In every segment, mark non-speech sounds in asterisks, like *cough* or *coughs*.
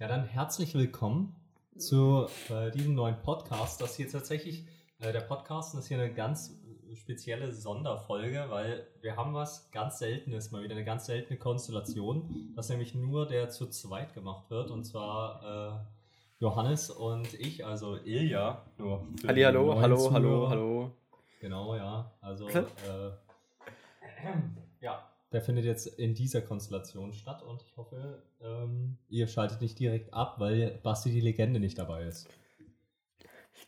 Ja, dann herzlich willkommen zu äh, diesem neuen Podcast. Das hier tatsächlich, äh, der Podcast ist hier eine ganz spezielle Sonderfolge, weil wir haben was ganz Seltenes, mal wieder eine ganz seltene Konstellation, dass nämlich nur der zu zweit gemacht wird und zwar äh, Johannes und ich, also Ilja. Nur Halli, hallo, hallo, Zuhörer. hallo, hallo. Genau, ja. Also, äh, ja, *clears throat* *clears throat* der findet jetzt in dieser Konstellation statt und ich hoffe, ähm, ihr schaltet nicht direkt ab, weil Basti die Legende nicht dabei ist.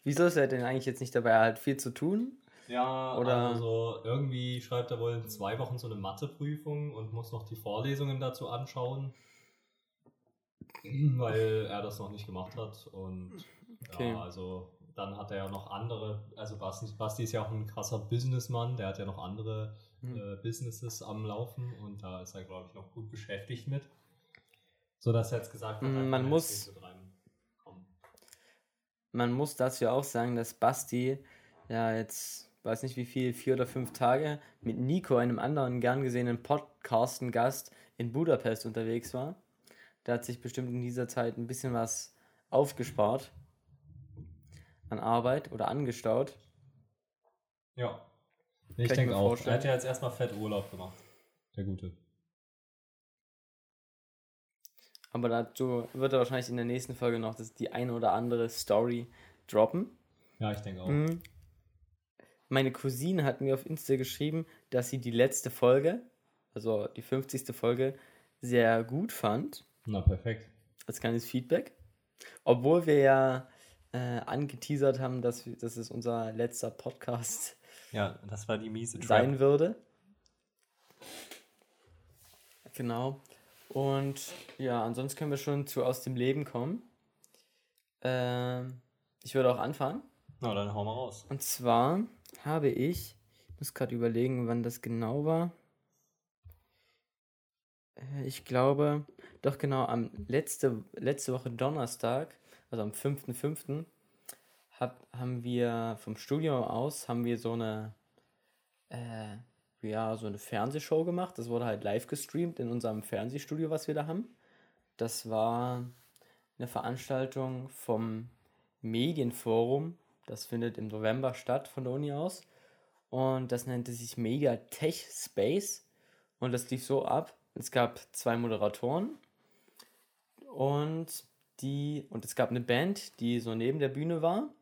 Wieso ist er denn eigentlich jetzt nicht dabei? Er hat viel zu tun. Ja, Oder- also irgendwie schreibt er wohl in zwei Wochen so eine Matheprüfung und muss noch die Vorlesungen dazu anschauen, *clears throat* weil er das noch nicht gemacht hat. Und Okay. ja, also dann hat er ja noch andere, also Basti, Basti ist ja auch ein krasser Businessmann, der hat ja noch andere. Äh, Businesses am Laufen und da ist er, glaube ich, noch gut beschäftigt mit. So dass er jetzt gesagt hat, man muss-. Man muss dazu auch sagen, dass Basti ja jetzt, weiß nicht wie viel, vier oder fünf Tage mit Nico, einem anderen gern gesehenen Podcasten-Gast in Budapest unterwegs war. Der hat sich bestimmt in dieser Zeit ein bisschen was aufgespart an Arbeit oder angestaut. Ja. Ich denke auch. vorstellen. Er hat ja jetzt erstmal fett Urlaub gemacht. Der Gute. Aber dazu wird er wahrscheinlich in der nächsten Folge noch das, die eine oder andere Story droppen. Ja, ich denke auch. Mhm. Meine Cousine hat mir auf Insta geschrieben, dass sie die letzte Folge, also die 50. Folge, sehr gut fand. Na, perfekt. Als kleines Feedback. Obwohl wir ja äh, angeteasert haben, dass, wir, dass es unser letzter Podcast Ja, das war die miese sein würde. Genau. Und ja, ansonsten können wir schon zu aus dem Leben kommen. Ähm, ich würde auch anfangen. Na, dann hau mal raus. Und zwar habe ich, ich muss gerade überlegen, wann das genau war. Äh, Ich glaube, doch genau, am letzte, letzte Woche Donnerstag, also am 5.5., hab, haben wir vom Studio aus, haben wir so eine, äh, ja, so eine Fernsehshow gemacht. Das wurde halt live gestreamt in unserem Fernsehstudio, was wir da haben. Das war eine Veranstaltung vom Medienforum. Das findet im November statt von der Uni aus. Und das nannte sich Media Tech Space. Und das lief so ab. Es gab zwei Moderatoren und die und es gab eine Band, die so neben der Bühne war.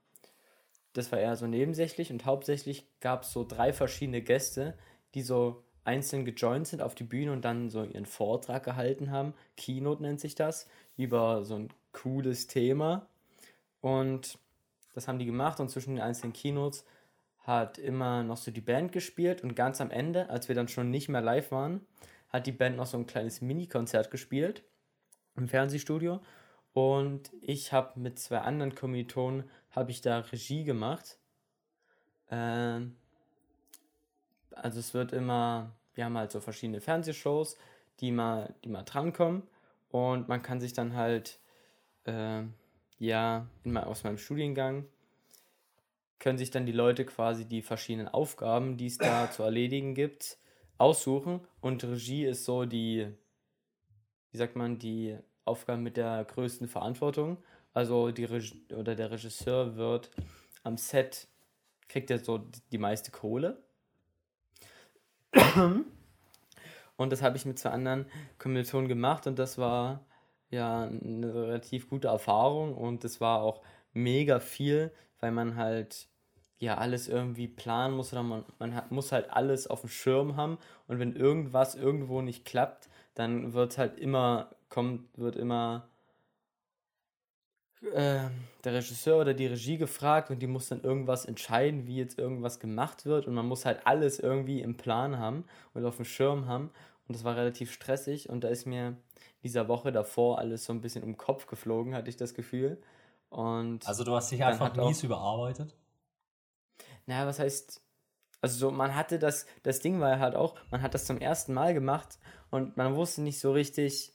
Das war eher so nebensächlich und hauptsächlich gab es so drei verschiedene Gäste, die so einzeln gejoint sind auf die Bühne und dann so ihren Vortrag gehalten haben. Keynote nennt sich das, über so ein cooles Thema. Und das haben die gemacht und zwischen den einzelnen Keynotes hat immer noch so die Band gespielt und ganz am Ende, als wir dann schon nicht mehr live waren, hat die Band noch so ein kleines Mini-Konzert gespielt im Fernsehstudio und ich habe mit zwei anderen Kommilitonen habe ich da Regie gemacht. Ähm, also es wird immer, wir haben halt so verschiedene Fernsehshows, die mal, die mal drankommen und man kann sich dann halt, äh, ja, in, aus meinem Studiengang können sich dann die Leute quasi die verschiedenen Aufgaben, die es da zu erledigen gibt, aussuchen und Regie ist so die, wie sagt man, die Aufgabe mit der größten Verantwortung. Also die Reg oder der Regisseur wird am Set, kriegt er so die meiste Kohle. Und das habe ich mit zwei anderen Kommilitonen gemacht und das war ja eine relativ gute Erfahrung und das war auch mega viel, weil man halt ja alles irgendwie planen muss oder man, man hat, muss halt alles auf dem Schirm haben und wenn irgendwas irgendwo nicht klappt, dann wird halt immer, kommt, wird immer äh, der Regisseur oder die Regie gefragt und die muss dann irgendwas entscheiden, wie jetzt irgendwas gemacht wird und man muss halt alles irgendwie im Plan haben und auf dem Schirm haben und das war relativ stressig und da ist mir dieser Woche davor alles so ein bisschen um den Kopf geflogen, hatte ich das Gefühl. Und Also du hast dich einfach mies überarbeitet? naja, was heißt, also so, man hatte das, das Ding war halt auch, man hat das zum ersten Mal gemacht und man wusste nicht so richtig,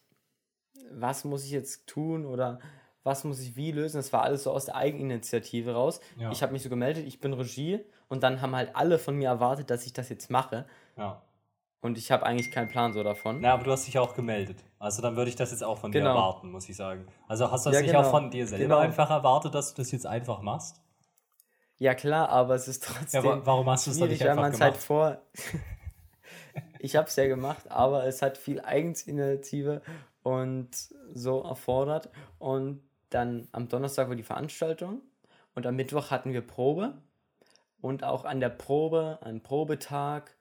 was muss ich jetzt tun oder was muss ich wie lösen. Das war alles so aus der Eigeninitiative raus. Ja. Ich habe mich so gemeldet, ich bin Regie und dann haben halt alle von mir erwartet, dass ich das jetzt mache. Ja. Und ich habe eigentlich keinen Plan so davon. Na, aber du hast dich auch gemeldet. Also dann würde ich das jetzt auch von Genau. dir erwarten, muss ich sagen. Also hast du das Ja, nicht genau. auch von dir selber Genau. einfach erwartet, dass du das jetzt einfach machst? Ja klar, aber es ist Ja, trotzdem wa- warum hast du es dann nicht einfach halt gemacht? vor... *laughs* ich habe es ja gemacht, aber es hat viel Eigeninitiative und so erfordert. Und dann am Donnerstag war die Veranstaltung und am Mittwoch hatten wir Probe. Und auch an der Probe, am Probetag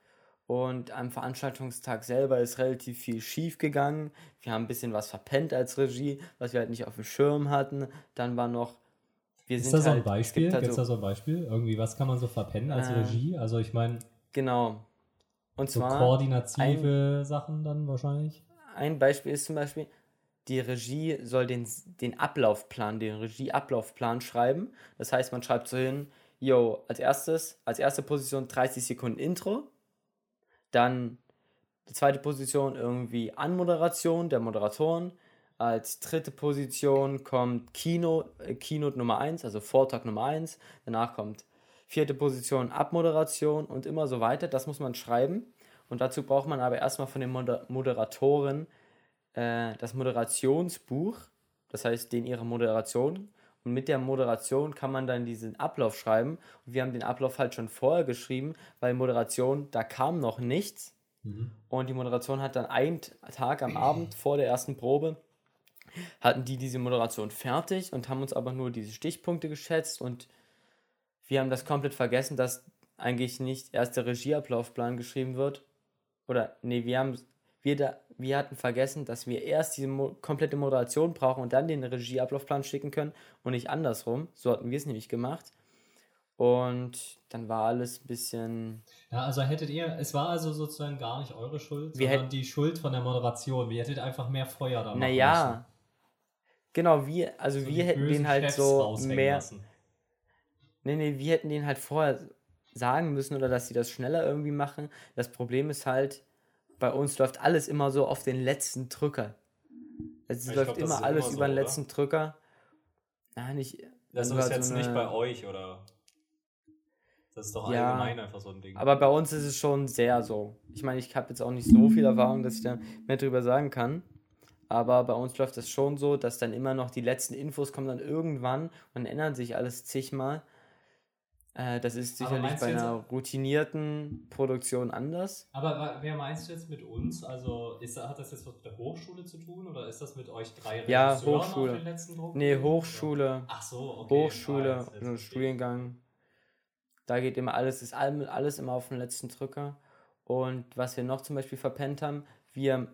und am Veranstaltungstag selber ist relativ viel schief gegangen. Wir haben ein bisschen was verpennt als Regie, was wir halt nicht auf dem Schirm hatten. Dann war noch... Wir Ist sind da so ein halt, es Beispiel? gibt Gibt halt es so- da so ein Beispiel? Irgendwie, was kann man so verpennen als Äh, Regie? Also ich meine, Genau. Und so zwar koordinative Sachen dann wahrscheinlich? ein Beispiel ist zum Beispiel, die Regie soll den, den Ablaufplan, den Regieablaufplan schreiben. Das heißt, man schreibt so hin, yo, als erstes, als erste Position 30 Sekunden Intro, dann die zweite Position irgendwie Anmoderation der Moderatoren, als dritte Position kommt Kino, äh, Keynote Nummer 1, also Vortrag Nummer 1, danach kommt vierte Position Abmoderation und immer so weiter. Das muss man schreiben. Und dazu braucht man aber erstmal von den Moder Moderatoren äh, das Moderationsbuch, das heißt, den ihre Moderation. Und mit der Moderation kann man dann diesen Ablauf schreiben. Und wir haben den Ablauf halt schon vorher geschrieben, weil Moderation, da kam noch nichts. Mhm. Und die Moderation hat dann einen Tag am Abend vor der ersten Probe, hatten die diese Moderation fertig und haben uns aber nur diese Stichpunkte geschätzt und wir haben das komplett vergessen, dass eigentlich nicht erst der Regieablaufplan geschrieben wird. Oder, nee, wir haben, wir, da, wir hatten vergessen, dass wir erst diese mo komplette Moderation brauchen und dann den Regieablaufplan schicken können und nicht andersrum. So hatten wir es nämlich gemacht. Und dann war alles ein bisschen. Ja, also hättet ihr, es war also sozusagen gar nicht eure Schuld, Wir sondern die Schuld von der Moderation. Wir hättet einfach mehr Feuer da machen Naja. Genau, wir, also müssen. So wir hätten den halt Chefs so mehr. lassen. Nee, nee, wir hätten den halt vorher sagen müssen oder dass sie das schneller irgendwie machen. Das Problem ist halt, bei uns läuft alles immer so auf den letzten Drücker. Es Ich läuft glaub, immer alles immer so, über den oder? letzten Drücker. Na, nicht. Das wenn ist jetzt so nicht eine- bei euch, oder? Das ist doch Ja. allgemein einfach so ein Ding. Aber bei uns ist es schon sehr so. Ich meine, ich habe jetzt auch nicht so viel Erfahrung, dass ich da mehr drüber sagen kann. Aber bei uns läuft das schon so, dass dann immer noch die letzten Infos kommen dann irgendwann und ändern sich alles zigmal. Äh, das ist sicherlich bei jetzt einer routinierten Produktion anders. Aber wer meinst du jetzt mit uns? Also ist, hat das jetzt was mit der Hochschule zu tun oder ist das mit euch drei Ja, Hochschule. auf den letzten Druck? Nee, Hochschule. Ach so, okay. Hochschule, jetzt- jetzt so ein verstehe ich. Studiengang. Da geht immer alles, ist all- alles immer auf den letzten Drücker. Und was wir noch zum Beispiel verpennt haben, wir,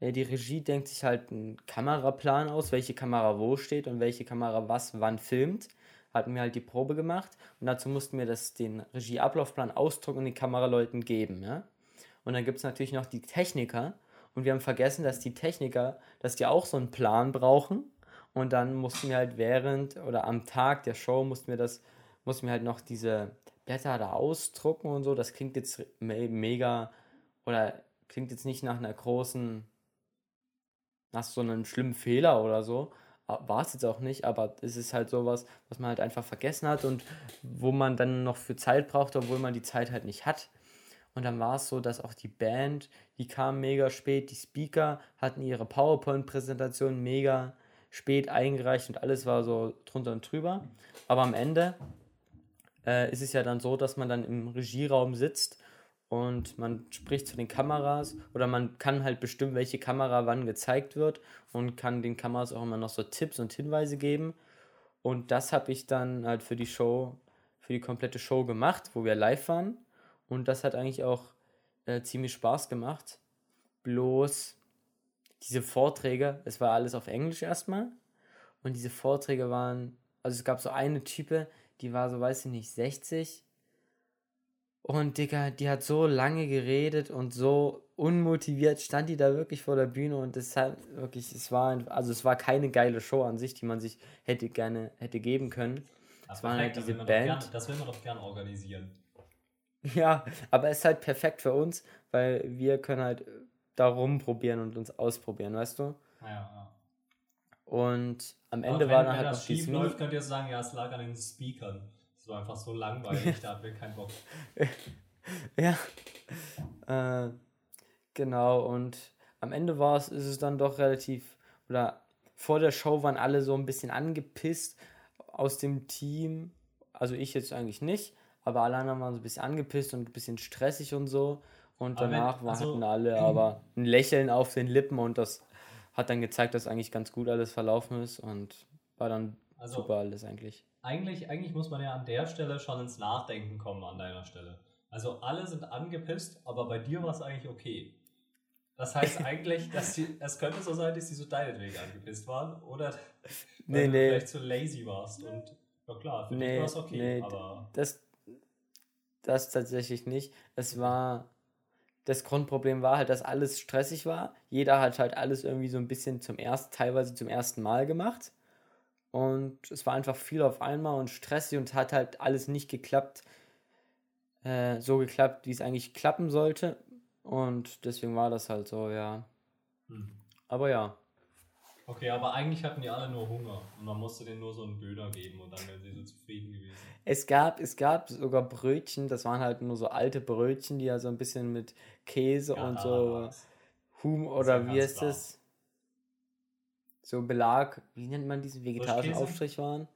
äh, die Regie denkt sich halt einen Kameraplan aus, welche Kamera wo steht und welche Kamera was wann filmt. Hatten wir halt die Probe gemacht und dazu mussten wir das, den Regieablaufplan ausdrucken und den Kameraleuten geben. Ja? Und dann gibt es natürlich noch die Techniker und wir haben vergessen, dass die Techniker, dass die auch so einen Plan brauchen. Und dann mussten wir halt während oder am Tag der Show mussten wir das, mussten wir halt noch diese Blätter da ausdrucken und so. Das klingt jetzt me mega oder klingt jetzt nicht nach einer großen, nach so einem schlimmen Fehler oder so. War es jetzt auch nicht, aber es ist halt sowas, was man halt einfach vergessen hat und wo man dann noch für Zeit braucht, obwohl man die Zeit halt nicht hat. Und dann war es so, dass auch die Band, die kam mega spät, die Speaker hatten ihre PowerPoint-Präsentation mega spät eingereicht und alles war so drunter und drüber. Aber am Ende äh, ist es ja dann so, dass man dann im Regieraum sitzt und man spricht zu den Kameras oder man kann halt bestimmen, welche Kamera wann gezeigt wird und kann den Kameras auch immer noch so Tipps und Hinweise geben. Und das habe ich dann halt für die Show, für die komplette Show gemacht, wo wir live waren. Und das hat eigentlich auch äh, ziemlich Spaß gemacht. Bloß diese Vorträge, es war alles auf Englisch erstmal. Und diese Vorträge waren, also es gab so eine Type, die war so, weiß ich nicht, 60. Und Digga, die hat so lange geredet und so unmotiviert stand die da wirklich vor der Bühne und es hat wirklich, es war, also es war keine geile Show an sich, die man sich hätte gerne, hätte geben können. Ah, Es waren halt das diese Band. Gern, das will man doch gern organisieren. *laughs* Ja, aber es ist halt perfekt für uns, weil wir können halt da rumprobieren und uns ausprobieren, weißt du? Ja, ja. Und am Ende wenn, war dann wenn halt das noch dieses schief läuft, könnt ihr sagen, ja, es lag an den Speakern. War einfach so langweilig, *laughs* da hatten wir keinen Bock. *laughs* Ja. Äh, Genau, und am Ende war es, ist es dann doch relativ, oder vor der Show waren alle so ein bisschen angepisst aus dem Team. Also ich jetzt eigentlich nicht, aber alle anderen waren so ein bisschen angepisst und ein bisschen stressig und so. Und Aber wenn- danach war, also- hatten alle *clears throat* aber ein Lächeln auf den Lippen und das hat dann gezeigt, dass eigentlich ganz gut alles verlaufen ist und war dann Also- super alles eigentlich. Eigentlich, eigentlich muss man ja an der Stelle schon ins Nachdenken kommen an deiner Stelle. Also alle sind angepisst, aber bei dir war es eigentlich okay. Das heißt *laughs* eigentlich, dass die, es könnte so sein, dass die so deinetwegen angepisst waren oder *laughs* Nee, nee. vielleicht zu lazy warst und ja klar, für dich Nee, war es okay, nee, aber Das, das tatsächlich nicht. Es war, das Grundproblem war halt, dass alles stressig war. Jeder hat halt alles irgendwie so ein bisschen zum ersten, teilweise zum ersten Mal gemacht. Und es war einfach viel auf einmal und stressig und hat halt alles nicht geklappt, äh, so geklappt, wie es eigentlich klappen sollte. Und deswegen war das halt so, ja. hm. Aber ja, okay, aber eigentlich hatten die alle nur Hunger und man musste denen nur so einen Döner geben und dann wären sie so zufrieden gewesen. Es gab, es gab sogar Brötchen, das waren halt nur so alte Brötchen, die ja so ein bisschen mit Käse Ja, und so. Hum oder wie heißt es? So Belag, wie nennt man diesen vegetarischen? Aufstrich waren?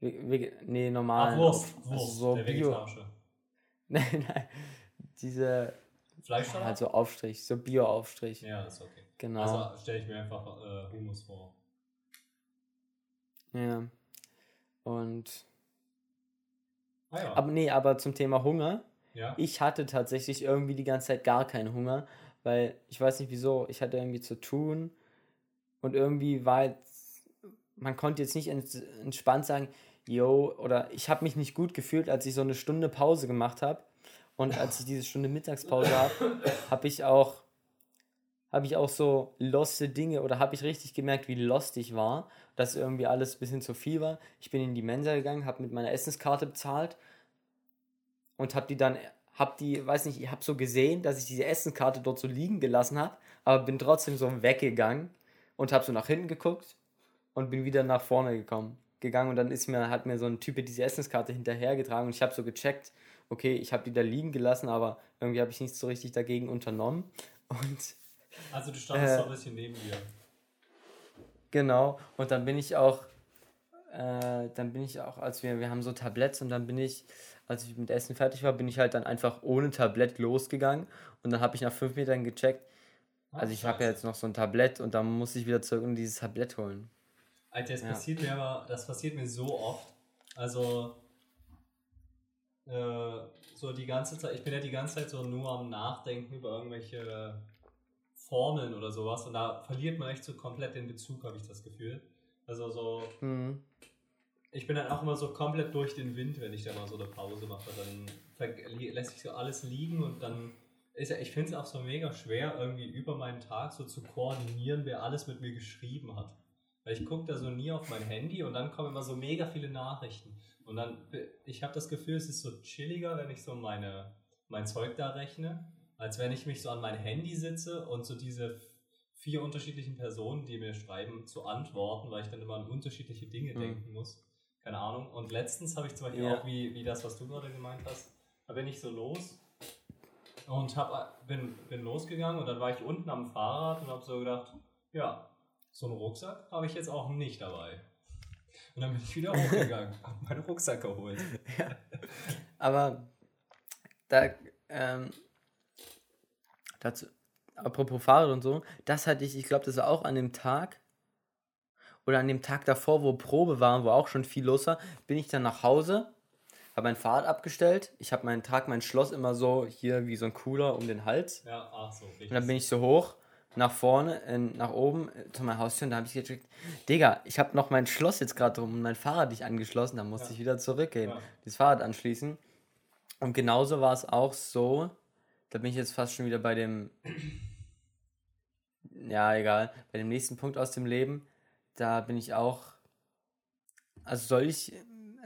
Ve Vege nee, normal. Ah, Wurst, also Wurst, so der Bio. vegetarische. *laughs* nein, nein. Diese, Fleischsalat? also Aufstrich, so Bio-Aufstrich. ja, ist okay. Genau. Also stelle ich mir einfach äh, Hummus vor. ja. Und, Ah ja. aber nee, aber zum Thema Hunger. ja. Ich hatte tatsächlich irgendwie die ganze Zeit gar keinen Hunger, weil ich weiß nicht wieso, ich hatte irgendwie zu tun und irgendwie war jetzt, man konnte jetzt nicht ents entspannt sagen, yo, oder ich habe mich nicht gut gefühlt, als ich so eine Stunde Pause gemacht habe und als ich diese Stunde Mittagspause habe, habe ich auch habe ich auch so loste Dinge oder habe ich richtig gemerkt, wie lost ich war, dass irgendwie alles ein bisschen zu viel war. Ich bin in die Mensa gegangen, habe mit meiner Essenskarte bezahlt und habe die dann, habe die, weiß nicht, ich habe so gesehen, dass ich diese Essenskarte dort so liegen gelassen habe, aber bin trotzdem so weggegangen und habe so nach hinten geguckt und bin wieder nach vorne gekommen, gegangen. Und dann ist mir, hat mir so ein Typ diese Essenskarte hinterhergetragen und ich habe so gecheckt, okay, ich habe die da liegen gelassen, aber irgendwie habe ich nichts so richtig dagegen unternommen. Und Also du standest Äh, so ein bisschen neben dir. Genau, und dann bin ich auch, äh, dann bin ich auch, als wir, wir haben so Tabletts und dann bin ich, als ich mit Essen fertig war, bin ich halt dann einfach ohne Tablett losgegangen. Und dann habe ich nach fünf Metern gecheckt, also ich habe ja jetzt noch so ein Tablett und dann muss ich wieder zurück und dieses Tablett holen. Alter, das Ja. passiert mir aber, das passiert mir so oft. Also, äh, so die ganze Zeit, ich bin ja die ganze Zeit so nur am Nachdenken über irgendwelche Formeln oder sowas und da verliert man echt so komplett den Bezug, habe ich das Gefühl. Also so, Mhm. ich bin dann auch immer so komplett durch den Wind, wenn ich da mal so eine Pause mache. Dann lässt sich so alles liegen und dann ist ja, ich finde es auch so mega schwer, irgendwie über meinen Tag so zu koordinieren, wer alles mit mir geschrieben hat. Weil ich gucke da so nie auf mein Handy und dann kommen immer so mega viele Nachrichten. Und dann, ich habe das Gefühl, es ist so chilliger, wenn ich so meine, mein Zeug da rechne, als wenn ich mich so an mein Handy sitze und so diese vier unterschiedlichen Personen, die mir schreiben, zu antworten, weil ich dann immer an unterschiedliche Dinge Mhm. denken muss. Keine Ahnung. Und letztens habe ich zum Beispiel Ja. auch, wie, wie das, was du gerade gemeint hast, da bin ich so los und hab, bin, bin losgegangen und dann war ich unten am Fahrrad und habe so gedacht, ja, so einen Rucksack habe ich jetzt auch nicht dabei. Und dann bin ich wieder hochgegangen, *laughs* habe meinen Rucksack geholt. Aber da, ähm, dazu, apropos Fahrrad und so, das hatte ich, ich glaube, das war auch an dem Tag oder an dem Tag davor, wo Probe war, wo auch schon viel los war, bin ich dann nach Hause, habe mein Fahrrad abgestellt, ich habe meinen Tag, mein Schloss immer so hier wie so ein Cooler um den Hals Ja, ach so, richtig. und dann bin ich so hoch, nach vorne, in, nach oben zu meiner Haustür und da habe ich gecheckt, Digga, ich habe noch mein Schloss jetzt gerade drum und mein Fahrrad nicht angeschlossen, da musste Ja. ich wieder zurückgehen, Ja. das Fahrrad anschließen. Und genauso war es auch so, da bin ich jetzt fast schon wieder bei dem, *clears throat* ja, egal, bei dem nächsten Punkt aus dem Leben, da bin ich auch, also soll ich,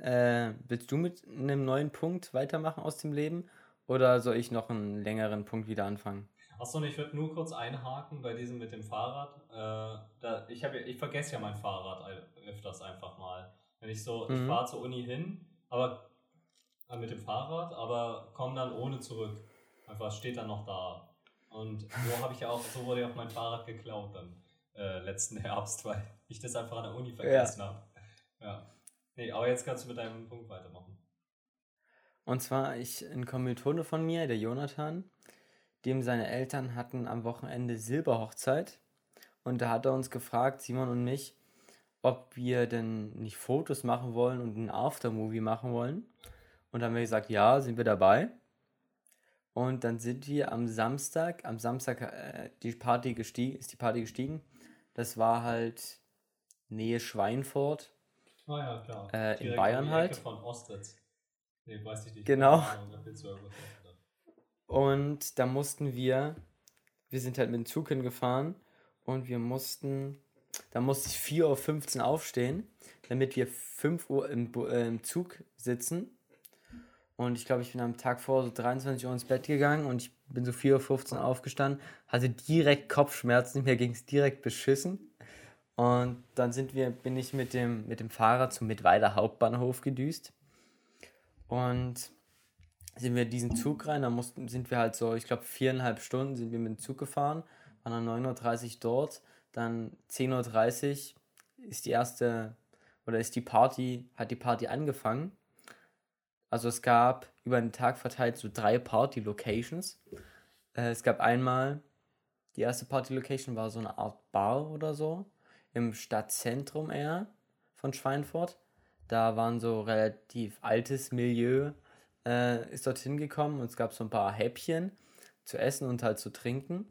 äh, willst du mit einem neuen Punkt weitermachen aus dem Leben oder soll ich noch einen längeren Punkt wieder anfangen? Achso, ich würde nur kurz einhaken bei diesem mit dem Fahrrad. Äh, da, ich, hab, ich vergesse ja mein Fahrrad öfters einfach mal. Wenn ich so, ich Mhm. fahre zur Uni hin, aber äh, mit dem Fahrrad, aber komme dann ohne zurück. Einfach steht dann noch da. Und so habe ich ja auch, so wurde ja auch mein Fahrrad geklaut dann äh, letzten *laughs* Herbst, weil ich das einfach an der Uni vergessen ja. habe. Ja. Nee, aber jetzt kannst du mit deinem Punkt weitermachen. Und zwar, ich, ein Kommilitone von mir, der Jonathan, dem seine Eltern hatten am Wochenende Silberhochzeit. Und da hat er uns gefragt, Simon und mich, ob wir denn nicht Fotos machen wollen und ein Aftermovie machen wollen. Und dann haben wir gesagt, ja, sind wir dabei. Und dann sind wir am Samstag, am Samstag äh, die Party gestiegen, ist die Party gestiegen. Das war halt Nähe Schweinfurt. Ah ja, klar. Äh, in Bayern halt. Von Ostritz. Nee, weiß ich nicht. Genau. Und da mussten wir, wir sind halt mit dem Zug hingefahren und wir mussten, da musste ich 4.15 Uhr aufstehen, damit wir 5 Uhr im, äh, im Zug sitzen. Und ich glaube, ich bin am Tag vor so 23 Uhr ins Bett gegangen und ich bin so 4.15 Uhr aufgestanden, hatte direkt Kopfschmerzen, mir ging es direkt beschissen. Und dann sind wir, bin ich mit dem, mit dem Fahrrad zum Mittweiler Hauptbahnhof gedüst. Und sind wir diesen Zug rein, da mussten, sind wir halt so, ich glaube, viereinhalb Stunden sind wir mit dem Zug gefahren, waren dann 9.30 Uhr dort, dann 10.30 Uhr ist die erste, oder ist die Party, hat die Party angefangen. Also es gab über den Tag verteilt so drei Party-Locations. Äh, es gab einmal, die erste Party-Location war so eine Art Bar oder so, im Stadtzentrum eher von Schweinfurt. Da waren so relativ altes Milieu, äh, ist dorthin gekommen und es gab so ein paar Häppchen zu essen und halt zu trinken.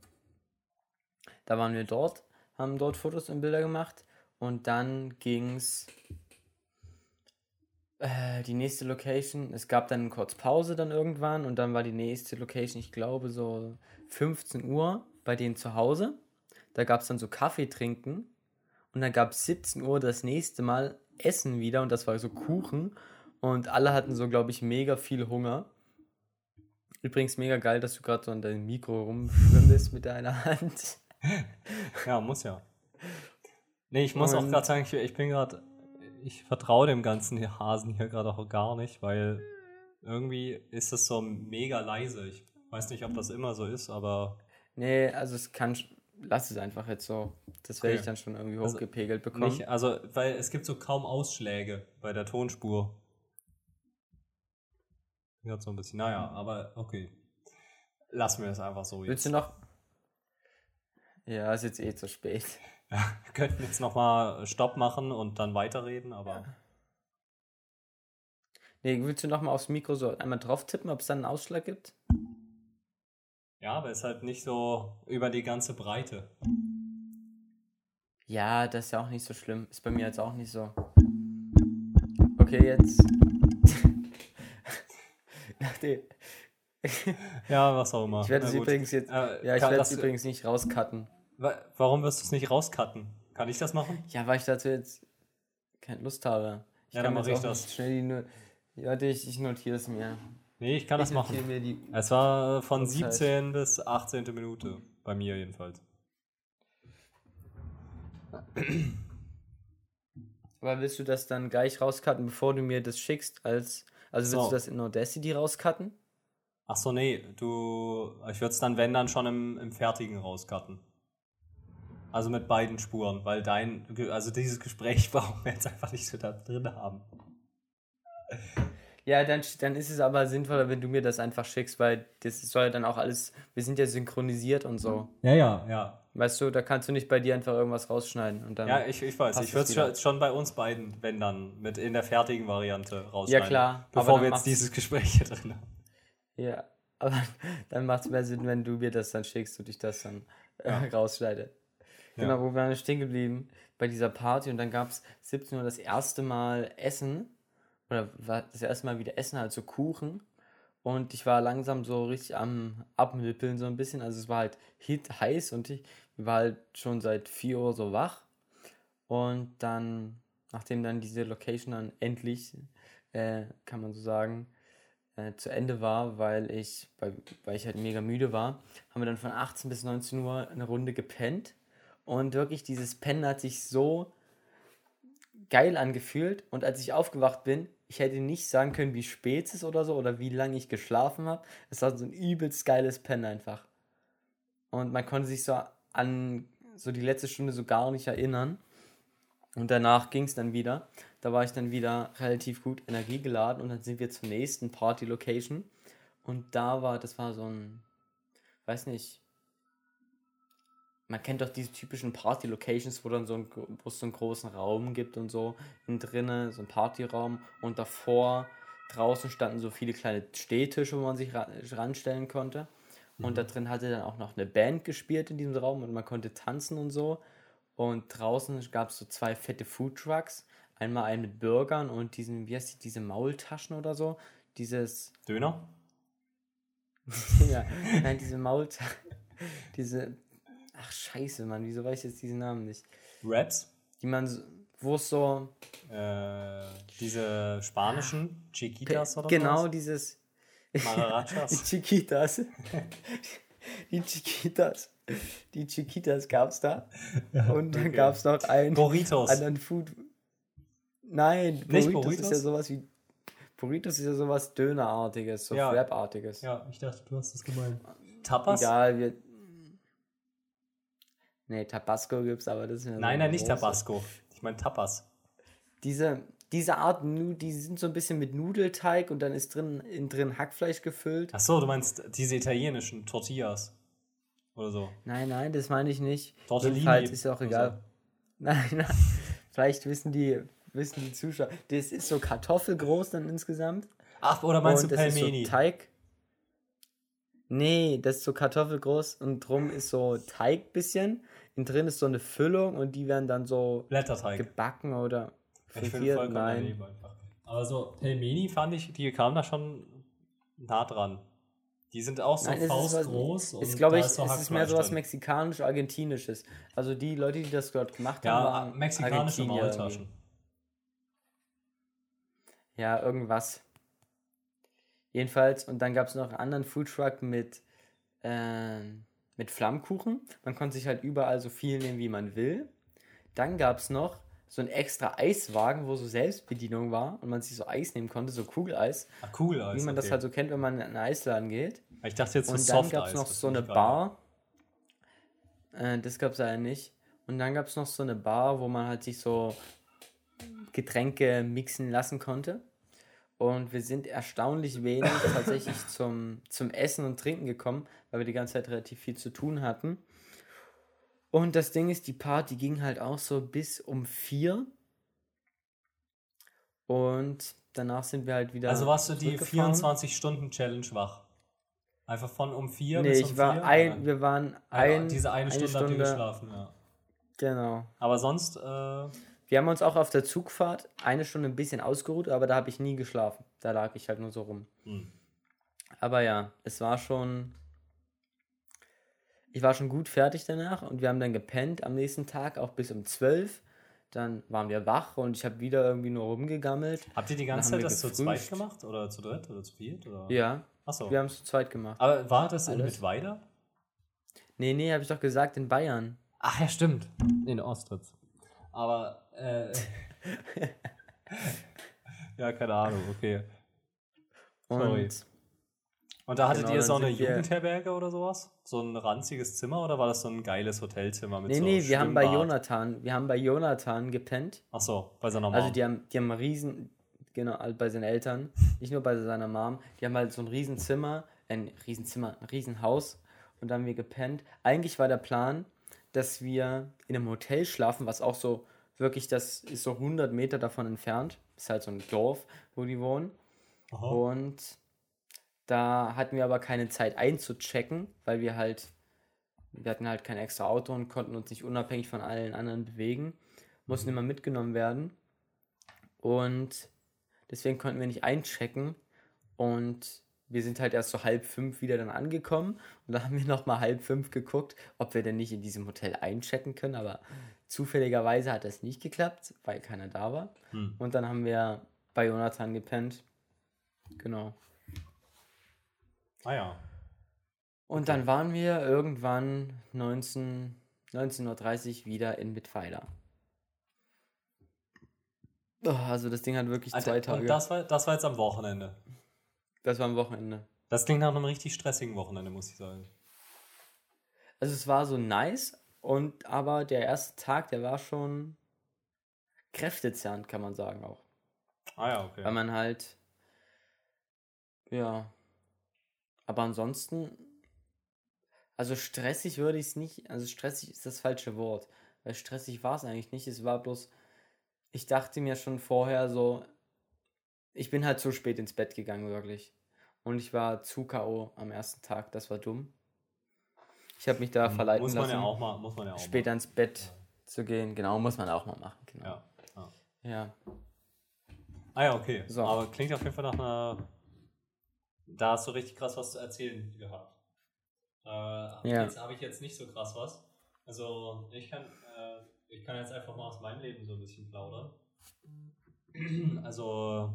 Da waren wir dort, haben dort Fotos und Bilder gemacht und dann ging es äh, die nächste Location. Es gab dann kurz Pause dann irgendwann und dann war die nächste Location, ich glaube so 15 Uhr bei denen zu Hause. Da gab es dann so Kaffee trinken und dann gab es 17 Uhr das nächste Mal Essen wieder und das war so Kuchen und alle hatten so, glaube ich, mega viel Hunger. Übrigens mega geil, dass du gerade so an deinem Mikro rumschwimmst mit deiner Hand. *laughs* Ja, muss ja. Nee, ich muss und auch gerade sagen, ich, ich bin gerade, ich vertraue dem ganzen Hasen hier gerade auch gar nicht, weil irgendwie ist das so mega leise. Ich weiß nicht, ob das immer so ist, aber. Nee, also es kann, lass es einfach jetzt so. Das werde okay. ich dann schon irgendwie also hochgepegelt also bekommen. Nicht, also, weil es gibt so kaum Ausschläge bei der Tonspur. Ja, so ein bisschen. Naja, aber okay. Lassen wir es einfach so jetzt. Willst du noch? Ja, ist jetzt eh zu spät. Ja, wir könnten jetzt nochmal Stopp machen und dann weiterreden, aber. Ja. Nee, willst du nochmal aufs Mikro so einmal drauf tippen, ob es dann einen Ausschlag gibt? Ja, aber es ist halt nicht so über die ganze Breite. Ja, das ist ja auch nicht so schlimm. Ist bei mir jetzt auch nicht so. Okay, jetzt. *laughs* Nachdem. *laughs* ja, was auch immer. Ich werde es übrigens jetzt. Äh, ja, ich werde es übrigens nicht rauscutten. Warum wirst du es nicht rauscutten? Kann ich das machen? Ja, weil ich dazu jetzt keine Lust habe. Ich ja, dann mache ich das. Schnell die ja, ich, ich notiere es mir. Nee, ich kann ich das machen. Es war von 17 bis 18. Minute. Bei mir jedenfalls. Aber willst du das dann gleich rauscutten, bevor du mir das schickst? Als, also willst so. du das in Audacity rauscutten? Ach so, nee, du, ich würde es dann, wenn, dann schon im, im Fertigen rauscutten. Also mit beiden Spuren, weil dein, also dieses Gespräch *laughs* brauchen wir jetzt einfach nicht so da drin haben. Ja, dann, dann ist es aber sinnvoller, wenn du mir das einfach schickst, weil das soll ja dann auch alles, wir sind ja synchronisiert und so. Ja, ja, ja. Weißt du, da kannst du nicht bei dir einfach irgendwas rausschneiden und dann. Ja, ich, ich weiß, ich würde es schon bei uns beiden, wenn dann, mit in der fertigen Variante rausschneiden. Ja, klar. Bevor wir jetzt dieses Gespräch hier drin haben. Ja, aber *laughs* dann macht es mehr Sinn, wenn du mir das dann schickst und ich das dann äh, ja. rausschneide. Genau, ja. wo wir stehen geblieben? Bei dieser Party und dann gab es 17 Uhr das erste Mal Essen oder war das erste Mal wieder essen, halt so Kuchen. Und ich war langsam so richtig am Abnippeln so ein bisschen. Also es war halt hit heiß und ich war halt schon seit 4 Uhr so wach. Und dann, nachdem dann diese Location dann endlich, äh, kann man so sagen, äh, zu Ende war, weil ich, weil, weil ich halt mega müde war, haben wir dann von 18 bis 19 Uhr eine Runde gepennt. Und wirklich, dieses Pennen hat sich so geil angefühlt. Und als ich aufgewacht bin, ich hätte nicht sagen können, wie spät es ist oder so oder wie lange ich geschlafen habe. Es war so ein übelst geiles Pen einfach. Und man konnte sich so an so die letzte Stunde so gar nicht erinnern. Und danach ging es dann wieder. Da war ich dann wieder relativ gut energiegeladen und dann sind wir zur nächsten Party-Location. Und da war, das war so ein, weiß nicht, man kennt doch diese typischen Party-Locations, wo dann so ein, wo es so einen großen Raum gibt und so, innen drinnen, so ein Partyraum und davor draußen standen so viele kleine Stehtische, wo man sich ranstellen konnte. Und mhm. da drin hatte dann auch noch eine Band gespielt in diesem Raum und man konnte tanzen und so. Und draußen gab es so zwei fette Food Trucks. Einmal einen mit Burgern und diesen, wie heißt die, diese Maultaschen oder so. Dieses. Döner? *laughs* ja, nein, diese Maultaschen. *laughs* Diese. Ach, scheiße, Mann, wieso weiß ich jetzt diesen Namen nicht? Raps? Die man, wo es so. Äh, diese spanischen Chiquitas oder Genau, was? dieses. Marachas. *laughs* die Chiquitas. die Chiquitas. Die Chiquitas gab es da. Ja, *laughs* und dann okay. gab es noch einen Burritos. anderen Food. Nein, Burritos, Burritos, ist ja sowas wie. Burritos ist ja sowas Dönerartiges, so ja. Wrapartiges. Ja, ich dachte, du hast das gemeint. Tapas? Egal, wir. Nee, Tabasco gibt's, aber das ist ja. Nein, nein, nicht Tabasco. Ich meine Tapas. Diese, diese Art, die sind so ein bisschen mit Nudelteig und dann ist drin, in drin Hackfleisch gefüllt. Ach so, du meinst diese italienischen Tortillas. Oder so. Nein, nein, das meine ich nicht. Tortellini. Jedenfalls ist ja auch egal. So. *laughs* Nein, nein. Vielleicht wissen die, wissen die Zuschauer. Das ist so kartoffelgroß dann insgesamt. Ach, oder meinst und du Pelmeni? Ist so Teig. Nee, das ist so kartoffelgroß und drum ist so Teig bisschen. Innen drin ist so eine Füllung und die werden dann so Blätterteig. gebacken oder frittiert. Nein. Aber so Pelmeni fand ich, die kamen da schon nah dran. Die sind auch so Nein, faustgroß. Ist, ist, glaube ich, ist es ist mehr so was mexikanisch-argentinisches. Also die Leute, die das dort gemacht ja, haben, waren mexikanische Maultaschen. Ja, irgendwas. Jedenfalls, und dann gab es noch einen anderen Foodtruck mit, äh, mit Flammkuchen. Man konnte sich halt überall so viel nehmen, wie man will. Dann gab es noch so ein extra Eiswagen, wo so Selbstbedienung war und man sich so Eis nehmen konnte, so Kugeleis. Ach, Kugeleis. Wie man okay. das halt so kennt, wenn man in einen Eisladen geht. Ich dachte jetzt so Und dann gab es noch so eine Bar. Äh, das gab es ja nicht. Und dann gab es noch so eine Bar, wo man halt sich so Getränke mixen lassen konnte. Und wir sind erstaunlich wenig tatsächlich *laughs* zum, zum Essen und Trinken gekommen, weil wir die ganze Zeit relativ viel zu tun hatten. Und das Ding ist, die Party ging halt auch so bis um vier. Und danach sind wir halt wieder. Also warst du die 24-Stunden-Challenge wach? Einfach von um vier nee, bis um ich war vier? Ein, wir waren ein, also diese eine, eine Stunde, Stunde geschlafen, ja. Genau. Aber sonst. Äh, wir haben uns auch auf der Zugfahrt eine Stunde ein bisschen ausgeruht, aber da habe ich nie geschlafen. Da lag ich halt nur so rum. Hm. Aber ja, es war schon. Ich war schon gut fertig danach und wir haben dann gepennt am nächsten Tag, auch bis um 12. Dann waren wir wach und ich habe wieder irgendwie nur rumgegammelt. Habt ihr die ganze Zeit das zu zweit gemacht? Oder zu dritt oder zu viert? Oder? Ja. Achso. Wir haben es zu zweit gemacht. Aber war das in Mittweida? Nee, nee, habe ich doch gesagt, in Bayern. Ach ja, stimmt. In Ostritz. Aber, äh. *laughs* ja, keine Ahnung, okay. Sorry. Und, und da hattet genau, ihr so eine Jugendherberge oder sowas? So ein ranziges Zimmer oder war das so ein geiles Hotelzimmer mit nee, so Nee, nee, wir haben bei Jonathan, wir haben bei Jonathan gepennt. Ach so, bei seiner Mom. Also die haben, die haben riesen, genau, halt bei seinen Eltern, nicht nur bei seiner Mom, die haben halt so ein Riesenzimmer, ein Riesenzimmer, ein Riesenhaus und da haben wir gepennt. Eigentlich war der Plan, dass wir in einem Hotel schlafen, was auch so wirklich, das ist so 100 Meter davon entfernt. Ist halt so ein Dorf, wo die wohnen. Aha. Und da hatten wir aber keine Zeit einzuchecken, weil wir halt, wir hatten halt kein extra Auto und konnten uns nicht unabhängig von allen anderen bewegen. Mussten mhm. immer mitgenommen werden. Und deswegen konnten wir nicht einchecken. Und wir sind halt erst so halb fünf wieder dann angekommen und da *laughs* haben wir noch mal halb fünf geguckt, ob wir denn nicht in diesem Hotel einchecken können, aber zufälligerweise hat das nicht geklappt, weil keiner da war. Hm. Und dann haben wir bei Jonathan gepennt. Genau. Ah ja. Und okay. dann waren wir irgendwann 19, 19.30 Uhr wieder in Mittweiler. Oh, also das Ding hat wirklich Alter, zwei Tage. Und das war, das war jetzt am Wochenende. Das war am Wochenende. Das klingt nach einem richtig stressigen Wochenende, muss ich sagen. Also es war so nice und aber der erste Tag, der war schon kräftezerrend, kann man sagen auch. Ah ja, okay. Weil man halt, ja. Aber ansonsten, also stressig würde ich es nicht, also stressig ist das falsche Wort. Weil stressig war es eigentlich nicht. Es war bloß, ich dachte mir schon vorher so, ich bin halt zu spät ins Bett gegangen, wirklich. Und ich war zu K.O. am ersten Tag, das war dumm. Ich habe mich da verleiten muss man lassen, ja auch mal, muss man ja auch später mal. ins Bett zu gehen. Genau, muss man auch mal machen. Genau. Ja. ja. ja. Ah ja, okay. So. Aber klingt auf jeden Fall nach einer. Da hast du richtig krass was zu erzählen gehabt. Äh, Ja. Jetzt habe ich jetzt nicht so krass was. Also ich kann, äh, ich kann jetzt einfach mal aus meinem Leben so ein bisschen plaudern. *clears throat* Also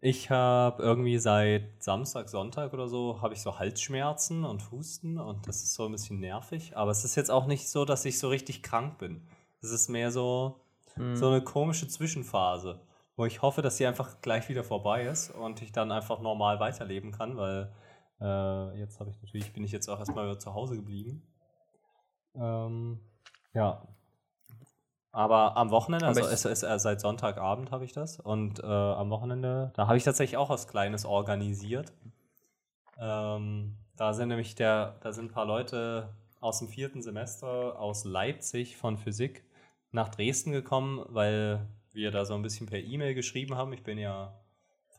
ich habe irgendwie seit Samstag, Sonntag oder so, habe ich so Halsschmerzen und Husten und das ist so ein bisschen nervig. Aber es ist jetzt auch nicht so, dass ich so richtig krank bin. Es ist mehr so, Hm. so eine komische Zwischenphase, wo ich hoffe, dass sie einfach gleich wieder vorbei ist und ich dann einfach normal weiterleben kann, weil äh, jetzt habe ich natürlich, bin ich jetzt auch erstmal wieder zu Hause geblieben. Ähm, ja. Aber am Wochenende, also es ist, seit Sonntagabend habe ich das und äh, am Wochenende, da habe ich tatsächlich auch was Kleines organisiert. Ähm, da sind nämlich der, da sind ein paar Leute aus dem vierten Semester aus Leipzig von Physik nach Dresden gekommen, weil wir da so ein bisschen per E-Mail geschrieben haben. Ich bin ja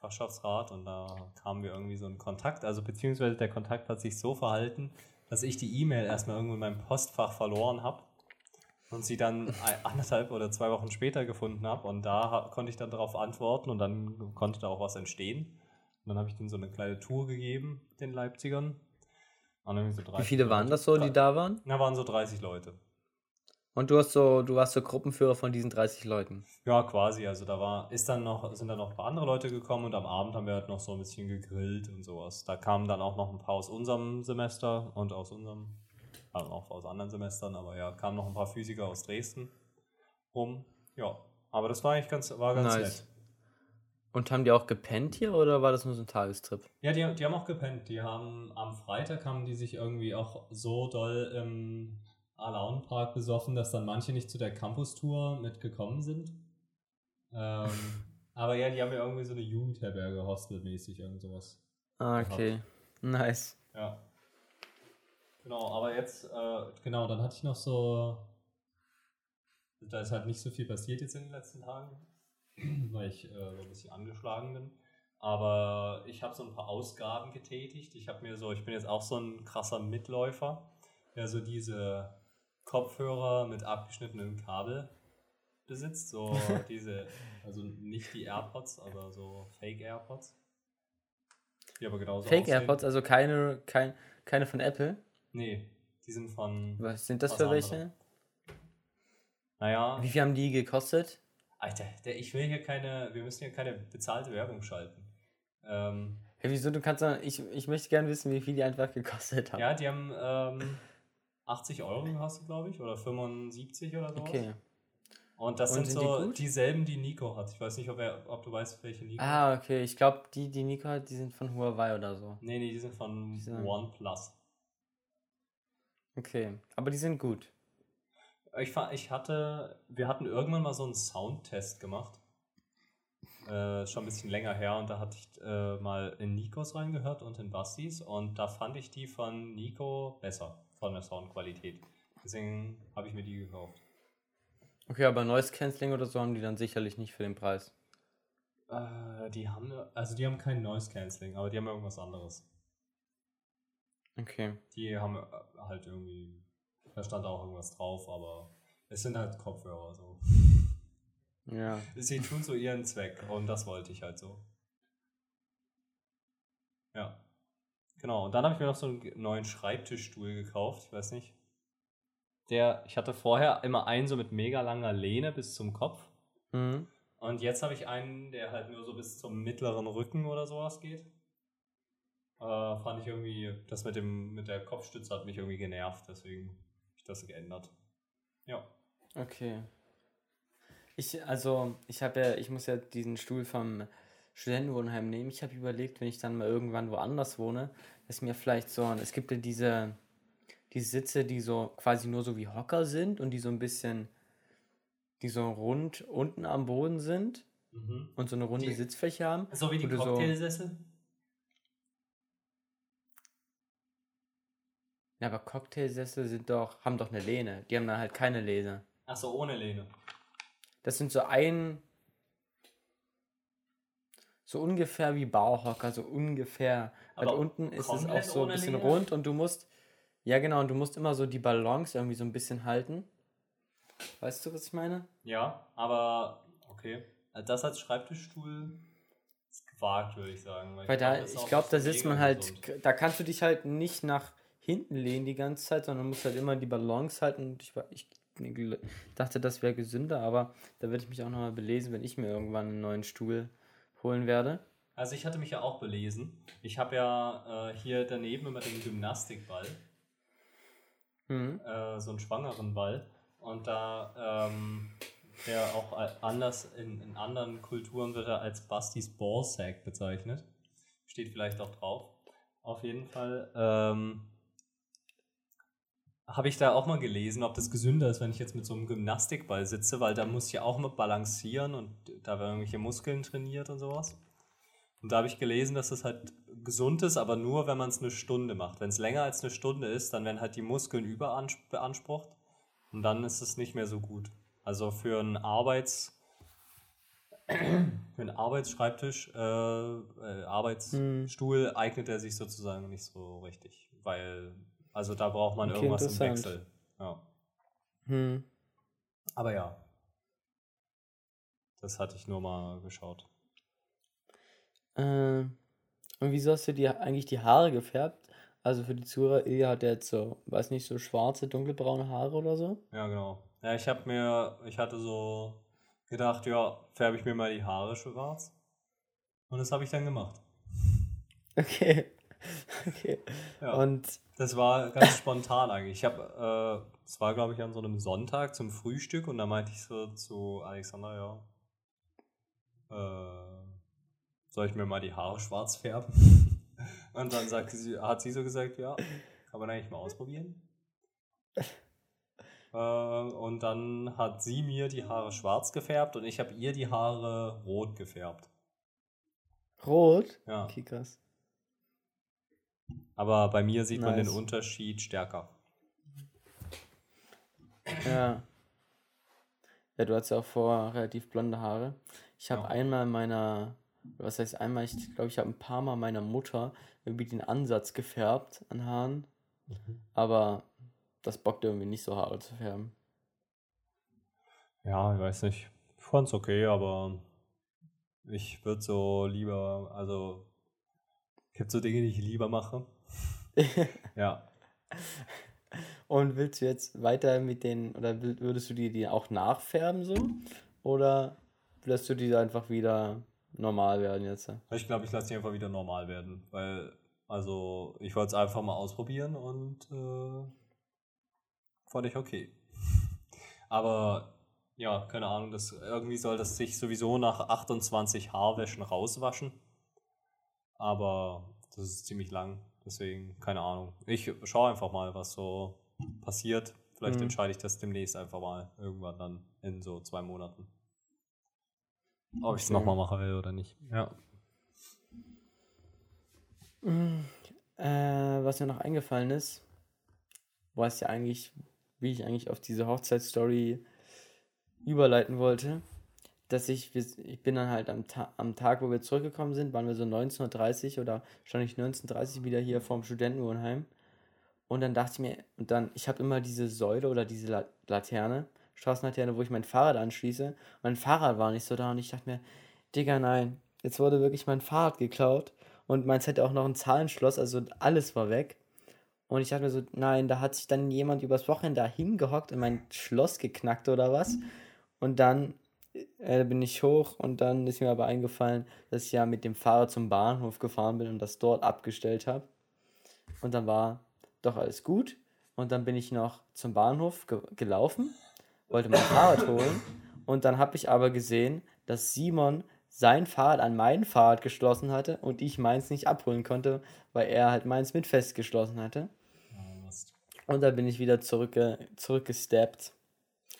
Fachschaftsrat und da kamen wir irgendwie so in Kontakt. Also beziehungsweise der Kontakt hat sich so verhalten, dass ich die E-Mail erstmal irgendwo in meinem Postfach verloren habe und sie dann anderthalb oder zwei Wochen später gefunden habe und da konnte ich dann darauf antworten und dann konnte da auch was entstehen. Und dann habe ich denen so eine kleine Tour gegeben, den Leipzigern. So Wie 30 viele waren Leute. das so, die da waren? Na, waren so 30 Leute. Und du hast so, du warst so Gruppenführer von diesen 30 Leuten. Ja, quasi. Also da war, ist dann noch, sind dann noch ein paar andere Leute gekommen und am Abend haben wir halt noch so ein bisschen gegrillt und sowas. Da kamen dann auch noch ein paar aus unserem Semester und aus unserem, also auch aus anderen Semestern, aber ja, kamen noch ein paar Physiker aus Dresden rum. Ja, aber das war eigentlich ganz, war ganz Nice. nett. Und haben die auch gepennt hier oder war das nur so ein Tagestrip? Ja, die, die haben auch gepennt. Die haben am Freitag haben die sich irgendwie auch so doll im Alaun-Park besoffen, dass dann manche nicht zu der Campus-Tour mitgekommen sind. Ähm, *laughs* aber ja, die haben ja irgendwie so eine Jugendherberge, Hostel-mäßig, irgend sowas. Ah, okay. Nice. Ja. Genau, aber jetzt, äh, genau, dann hatte ich noch so. Da ist halt nicht so viel passiert jetzt in den letzten Tagen, *clears throat* weil ich äh, so ein bisschen angeschlagen bin. Aber ich habe so ein paar Ausgaben getätigt. Ich habe mir so, ich bin jetzt auch so ein krasser Mitläufer, der so diese Kopfhörer mit abgeschnittenem Kabel besitzt. So *laughs* diese, also nicht die AirPods, aber so Fake AirPods. Die aber genauso Fake aussehen. AirPods, also keine, kein, keine von Apple. Nee, die sind von. Was sind das Was für andere. welche? Naja, Wie viel haben die gekostet? Alter, der, ich will hier keine. Wir müssen hier keine bezahlte Werbung schalten. Ähm, Hey, wieso? Du kannst doch, ich, ich möchte gerne wissen, wie viel die einfach gekostet haben. ja, die haben ähm, 80 Euro gekostet, glaube ich, oder 75 oder sowas. Okay. Und das Und sind sind die so gut? dieselben, die Nico hat. Ich weiß nicht, ob, er, ob du weißt, welche Nico hat. Ah, okay. Ich glaube, die, die Nico hat, die sind von Huawei oder so. Nee, nee, die sind von Die sind- OnePlus. Okay. Aber die sind gut. Ich, ich hatte, wir hatten irgendwann mal so einen Soundtest gemacht. Äh, schon ein bisschen länger her und da hatte ich äh, mal in Nikos reingehört und in Bastis und da fand ich die von Nico besser von der Soundqualität. Deswegen habe ich mir die gekauft. Okay, aber Noise Cancelling oder so haben die dann sicherlich nicht für den Preis. Äh, die haben, also die haben kein Noise Cancelling, aber die haben irgendwas anderes. Okay. Die haben äh, halt irgendwie, da stand auch irgendwas drauf, aber es sind halt Kopfhörer so. Ja. *laughs* Sie tun so ihren Zweck und das wollte ich halt so. Ja. Genau, und dann habe ich mir noch so einen neuen Schreibtischstuhl gekauft, ich weiß nicht. Der, ich hatte vorher immer einen so mit mega langer Lehne bis zum Kopf. Mhm. Und jetzt habe ich einen, der halt nur so bis zum mittleren Rücken oder sowas geht. Äh, fand ich irgendwie, das mit dem, mit der Kopfstütze hat mich irgendwie genervt, deswegen habe ich das geändert. Ja. Okay. Ich, also, ich habe ja, ich muss ja diesen Stuhl vom Studentenwohnheim nehmen. Ich habe überlegt, wenn ich dann mal irgendwann woanders wohne, dass mir vielleicht so, ein- es gibt ja diese, die Sitze, die so quasi nur so wie Hocker sind und die so ein bisschen, die so rund unten am Boden sind Mhm. und so eine runde Die- Sitzfläche haben. So wie die du so- Ja, aber Cocktailsessel sind doch, haben doch eine Lehne. Die haben dann halt keine Lehne. Achso, ohne Lehne. Das sind so ein. So ungefähr wie Bauhocker, so ungefähr. Weil Aber unten ist es auch so ein bisschen Lehne? rund und du musst. Ja, genau, und du musst immer so die Balance irgendwie so ein bisschen halten. Weißt du, was ich meine? Ja, aber okay. Das als Schreibtischstuhl ist gewagt, würde ich sagen. Weil glaub, da, das ist ich glaube, da sitzt man halt, gesund. da kannst du dich halt nicht nach hinten lehnen die ganze Zeit, sondern musst halt immer die Balance halten. Und ich, war- ich dachte, das wäre gesünder, aber da werde ich mich auch nochmal belesen, wenn ich mir irgendwann einen neuen Stuhl holen werde. Also ich hatte mich ja auch belesen. Ich habe ja äh, hier daneben immer den Gymnastikball, Mhm. äh, so einen schwangeren Ball. Und da, ähm, der auch anders in, in anderen Kulturen wird er als Bastis Ballsack bezeichnet. Steht vielleicht auch drauf. Auf jeden Fall ähm, habe ich da auch mal gelesen, ob das gesünder ist, wenn ich jetzt mit so einem Gymnastikball sitze, weil da muss ich ja auch immer balancieren und da werden irgendwelche Muskeln trainiert und sowas. Und da habe ich gelesen, dass das halt gesund ist, aber nur, wenn man es eine Stunde macht. Wenn es länger als eine Stunde ist, dann werden halt die Muskeln überbeansprucht und dann ist es nicht mehr so gut. Also für einen Arbeits *clears throat* für einen Arbeitsschreibtisch, äh, äh, Arbeitsstuhl eignet er sich sozusagen nicht so richtig, weil also da braucht man Okay, irgendwas im. Wechsel. Ja. Hm. Aber ja. Das hatte ich nur mal geschaut. Äh, und wieso hast du dir eigentlich die Haare gefärbt? Also für die Zuhörer, Ilja hat jetzt so, weiß nicht, so schwarze, dunkelbraune Haare oder so. Ja, genau. Ja, ich habe mir, ich hatte so gedacht, ja, färbe ich mir mal die Haare schwarz. Und das habe ich dann gemacht. *laughs* Okay. *laughs* Okay. Ja. Und Das war ganz spontan eigentlich. Ich habe, äh, es war glaube ich an so einem Sonntag zum Frühstück und da meinte ich so zu Alexander, ja, äh, soll ich mir mal die Haare schwarz färben? *laughs* und dann sagte sie, hat sie so gesagt, ja, kann man eigentlich mal ausprobieren. *laughs* äh, und dann hat sie mir die Haare schwarz gefärbt und ich habe ihr die Haare rot gefärbt. rot? Ja, Okay, krass. Aber bei mir sieht man den Nice. Unterschied stärker. Ja. Ja, du hast ja auch vorher relativ blonde Haare. Ich habe Ja. einmal meiner, was heißt einmal, ich glaube, ich habe ein paar Mal meiner Mutter irgendwie den Ansatz gefärbt an Haaren, aber das bockt irgendwie nicht so Haare zu färben. Ja, ich weiß nicht. Ich fand's okay, aber ich würde so lieber, also gibt so Dinge, die ich lieber mache. *laughs* Ja. Und willst du jetzt weiter mit den, oder würdest du die, die auch nachfärben so? Oder lässt du die einfach wieder normal werden jetzt? Ich glaube, ich lasse die einfach wieder normal werden, weil, also ich wollte es einfach mal ausprobieren und äh, fand ich okay. Aber ja, keine Ahnung, das, irgendwie soll das sich sowieso nach 28 Haarwäschen rauswaschen. Aber das ist ziemlich lang, deswegen keine Ahnung. Ich schaue einfach mal, was so passiert. Vielleicht Mhm. entscheide ich das demnächst einfach mal irgendwann dann in so zwei Monaten. Ob ich es nochmal machen will oder nicht. Ja. Äh, was mir noch eingefallen ist, was ja eigentlich, wie ich eigentlich auf diese Hochzeitsstory überleiten wollte, dass ich, ich bin dann halt am, Ta am Tag, wo wir zurückgekommen sind, waren wir so 19.30 Uhr oder stand ich 19.30 Uhr wieder hier vorm Studentenwohnheim. Und dann dachte ich mir, und dann, ich habe immer diese Säule oder diese La Laterne, Straßenlaterne, wo ich mein Fahrrad anschließe. Mein Fahrrad war nicht so da und ich dachte mir, Digga, nein, jetzt wurde wirklich mein Fahrrad geklaut und meins hätte auch noch ein Zahlenschloss, also alles war weg. Und ich dachte mir so, nein, da hat sich dann jemand übers Wochenende da hingehockt und mein Schloss geknackt oder was. Und dann äh, bin ich hoch und dann ist mir aber eingefallen, dass ich ja mit dem Fahrrad zum Bahnhof gefahren bin und das dort abgestellt habe. Und dann war doch alles gut. Und dann bin ich noch zum Bahnhof ge gelaufen, wollte mein Fahrrad holen. Und dann habe ich aber gesehen, dass Simon sein Fahrrad an mein Fahrrad geschlossen hatte und ich meins nicht abholen konnte, weil er halt meins mit festgeschlossen hatte. Und dann bin ich wieder zurückge zurückgesteppt.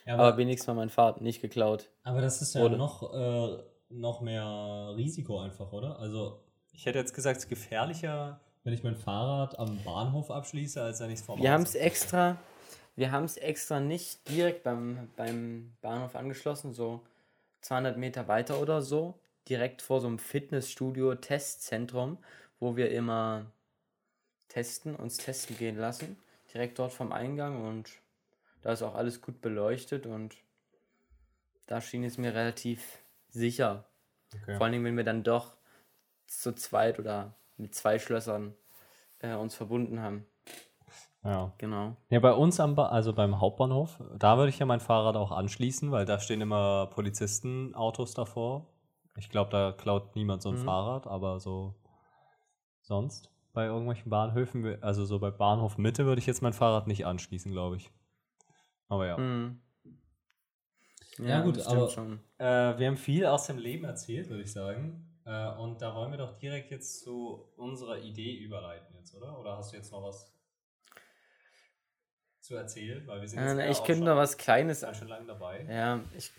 Ja, Aber wenigstens war mein Fahrrad nicht geklaut. Aber das ist ja Oder? noch, äh, noch mehr Risiko einfach, oder? Also, ich hätte jetzt gesagt, es ist gefährlicher, wenn ich mein Fahrrad am Bahnhof abschließe, als wenn ich es vom Wir haben es extra, wir haben es extra nicht direkt beim, beim Bahnhof angeschlossen, so 200 Meter weiter oder so, direkt vor so einem Fitnessstudio-Testzentrum, wo wir immer testen, uns testen gehen lassen, direkt dort vom Eingang und da ist auch alles gut beleuchtet und da schien es mir relativ sicher. Okay. Vor allen Dingen, wenn wir dann doch zu zweit oder mit zwei Schlössern äh, uns verbunden haben. Ja. Genau. Ja, bei uns am ba also beim Hauptbahnhof, da würde ich ja mein Fahrrad auch anschließen, weil da stehen immer Polizistenautos davor. Ich glaube, da klaut niemand so ein Mhm. Fahrrad, aber so sonst bei irgendwelchen Bahnhöfen, also so bei Bahnhof Mitte würde ich jetzt mein Fahrrad nicht anschließen, glaube ich. Aber ja. Mhm. Ja, gut, das aber- schon. Äh, wir haben viel aus dem Leben erzählt, würde ich sagen. Äh, und da wollen wir doch direkt jetzt zu unserer Idee überleiten jetzt, oder? Oder hast du jetzt noch was zu erzählen? Weil wir sind jetzt Äh, ja ich könnte schon noch was Kleines. schön lange dabei. Ja, ich,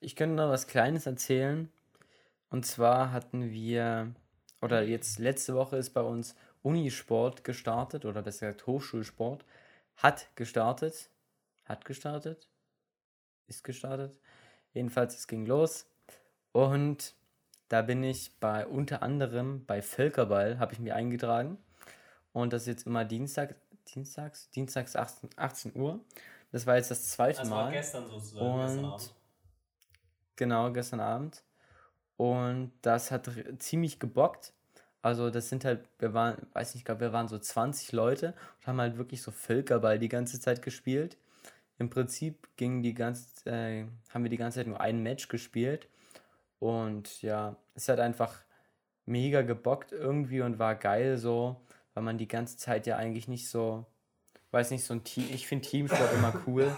ich könnte noch was Kleines erzählen. Und zwar hatten wir, oder jetzt letzte Woche ist bei uns Unisport gestartet, oder besser gesagt Hochschulsport, hat gestartet. Hat gestartet? Ist gestartet. Jedenfalls, es ging los. Und da bin ich bei unter anderem bei Völkerball, habe ich mich eingetragen. Und das ist jetzt immer Dienstag, Dienstags, Dienstags 18, 18 Uhr. Das war jetzt das zweite Das Mal. war gestern sozusagen, gestern Und Abend. genau, gestern Abend. Und das hat ziemlich gebockt. Also das sind halt, wir waren, weiß nicht, ich glaube, wir waren so 20 Leute und haben halt wirklich so Völkerball die ganze Zeit gespielt. Im Prinzip ging die ganze, äh, haben wir die ganze Zeit nur ein Match gespielt. Und ja, es hat einfach mega gebockt irgendwie und war geil so, weil man die ganze Zeit ja eigentlich nicht so, weiß nicht, so ein Team, ich finde Teamsport immer cool.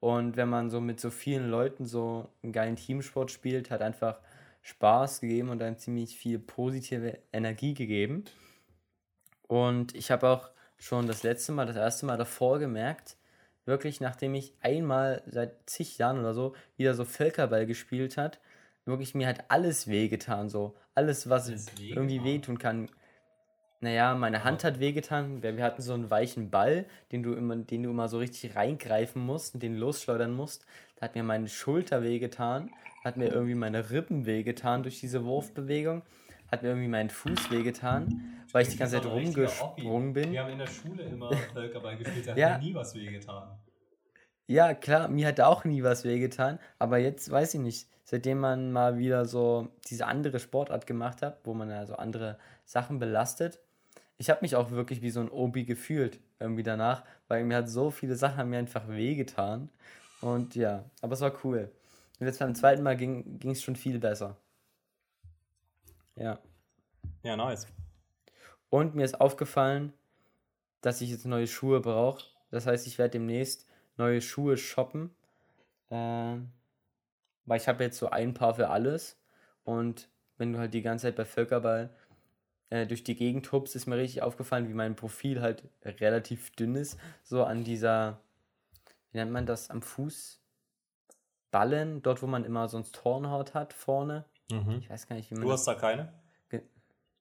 Und wenn man so mit so vielen Leuten so einen geilen Teamsport spielt, hat einfach Spaß gegeben und dann ziemlich viel positive Energie gegeben. Und ich habe auch schon das letzte Mal, das erste Mal davor gemerkt, wirklich nachdem ich einmal seit zig Jahren oder so wieder so Völkerball gespielt hat, wirklich mir hat alles wehgetan, so alles, was Alles irgendwie wehtun kann. Naja, meine Hand hat wehgetan. Wir, wir hatten so einen weichen Ball, den du immer, den du immer so richtig reingreifen musst und den losschleudern musst. Da hat mir meine Schulter wehgetan, hat mir irgendwie meine Rippen wehgetan durch diese Wurfbewegung, hat mir irgendwie meinen Fuß wehgetan, weil ich die ganze Zeit rumgesprungen bin. Wir haben in der Schule immer Völkerball gespielt, da hat Ja. mir nie was wehgetan. Ja, klar, mir hat auch nie was wehgetan, aber jetzt weiß ich nicht, seitdem man mal wieder so diese andere Sportart gemacht hat, wo man ja so andere Sachen belastet, ich habe mich auch wirklich wie so ein Obi gefühlt irgendwie danach, weil mir hat so viele Sachen mir einfach wehgetan und ja, aber es war cool. Und jetzt beim zweiten Mal ging es schon viel besser. Ja. Ja, nice. Und mir ist aufgefallen, dass ich jetzt neue Schuhe brauche. Das heißt, ich werde demnächst neue Schuhe shoppen. Ähm, weil ich habe jetzt so ein Paar für alles. Und wenn du halt die ganze Zeit bei Völkerball äh, durch die Gegend hupst, ist mir richtig aufgefallen, wie mein Profil halt relativ dünn ist. So an dieser, wie nennt man das, am Fuß? Ballen, dort wo man immer sonst Hornhaut hat, vorne. Mhm. Ich weiß gar nicht, wie man Du hast da keine?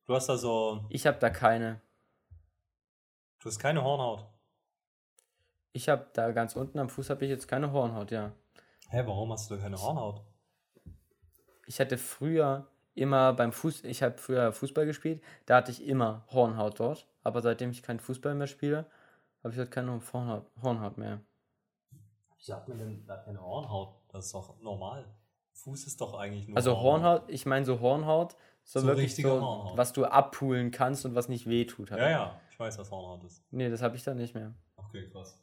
Du hast da so, Ich habe da keine. du hast keine Hornhaut. Ich habe da ganz unten am Fuß habe ich jetzt keine Hornhaut, ja. Hä, warum hast du da keine Hornhaut? Ich hatte früher immer beim Fuß, ich habe früher Fußball gespielt, da hatte ich immer Hornhaut dort, aber seitdem ich keinen Fußball mehr spiele, habe ich halt keine Hornhaut, Hornhaut mehr. Wieso hat man denn da keine Hornhaut? Das ist doch normal. Fuß ist doch eigentlich nur Also Hornhaut, ich meine so Hornhaut, so, So wirklich so, Hornhaut. was du abpulen kannst und was nicht wehtut. Halt. Ja, ja, ich weiß, was Hornhaut ist. Nee, das habe ich dann nicht mehr. Okay, krass.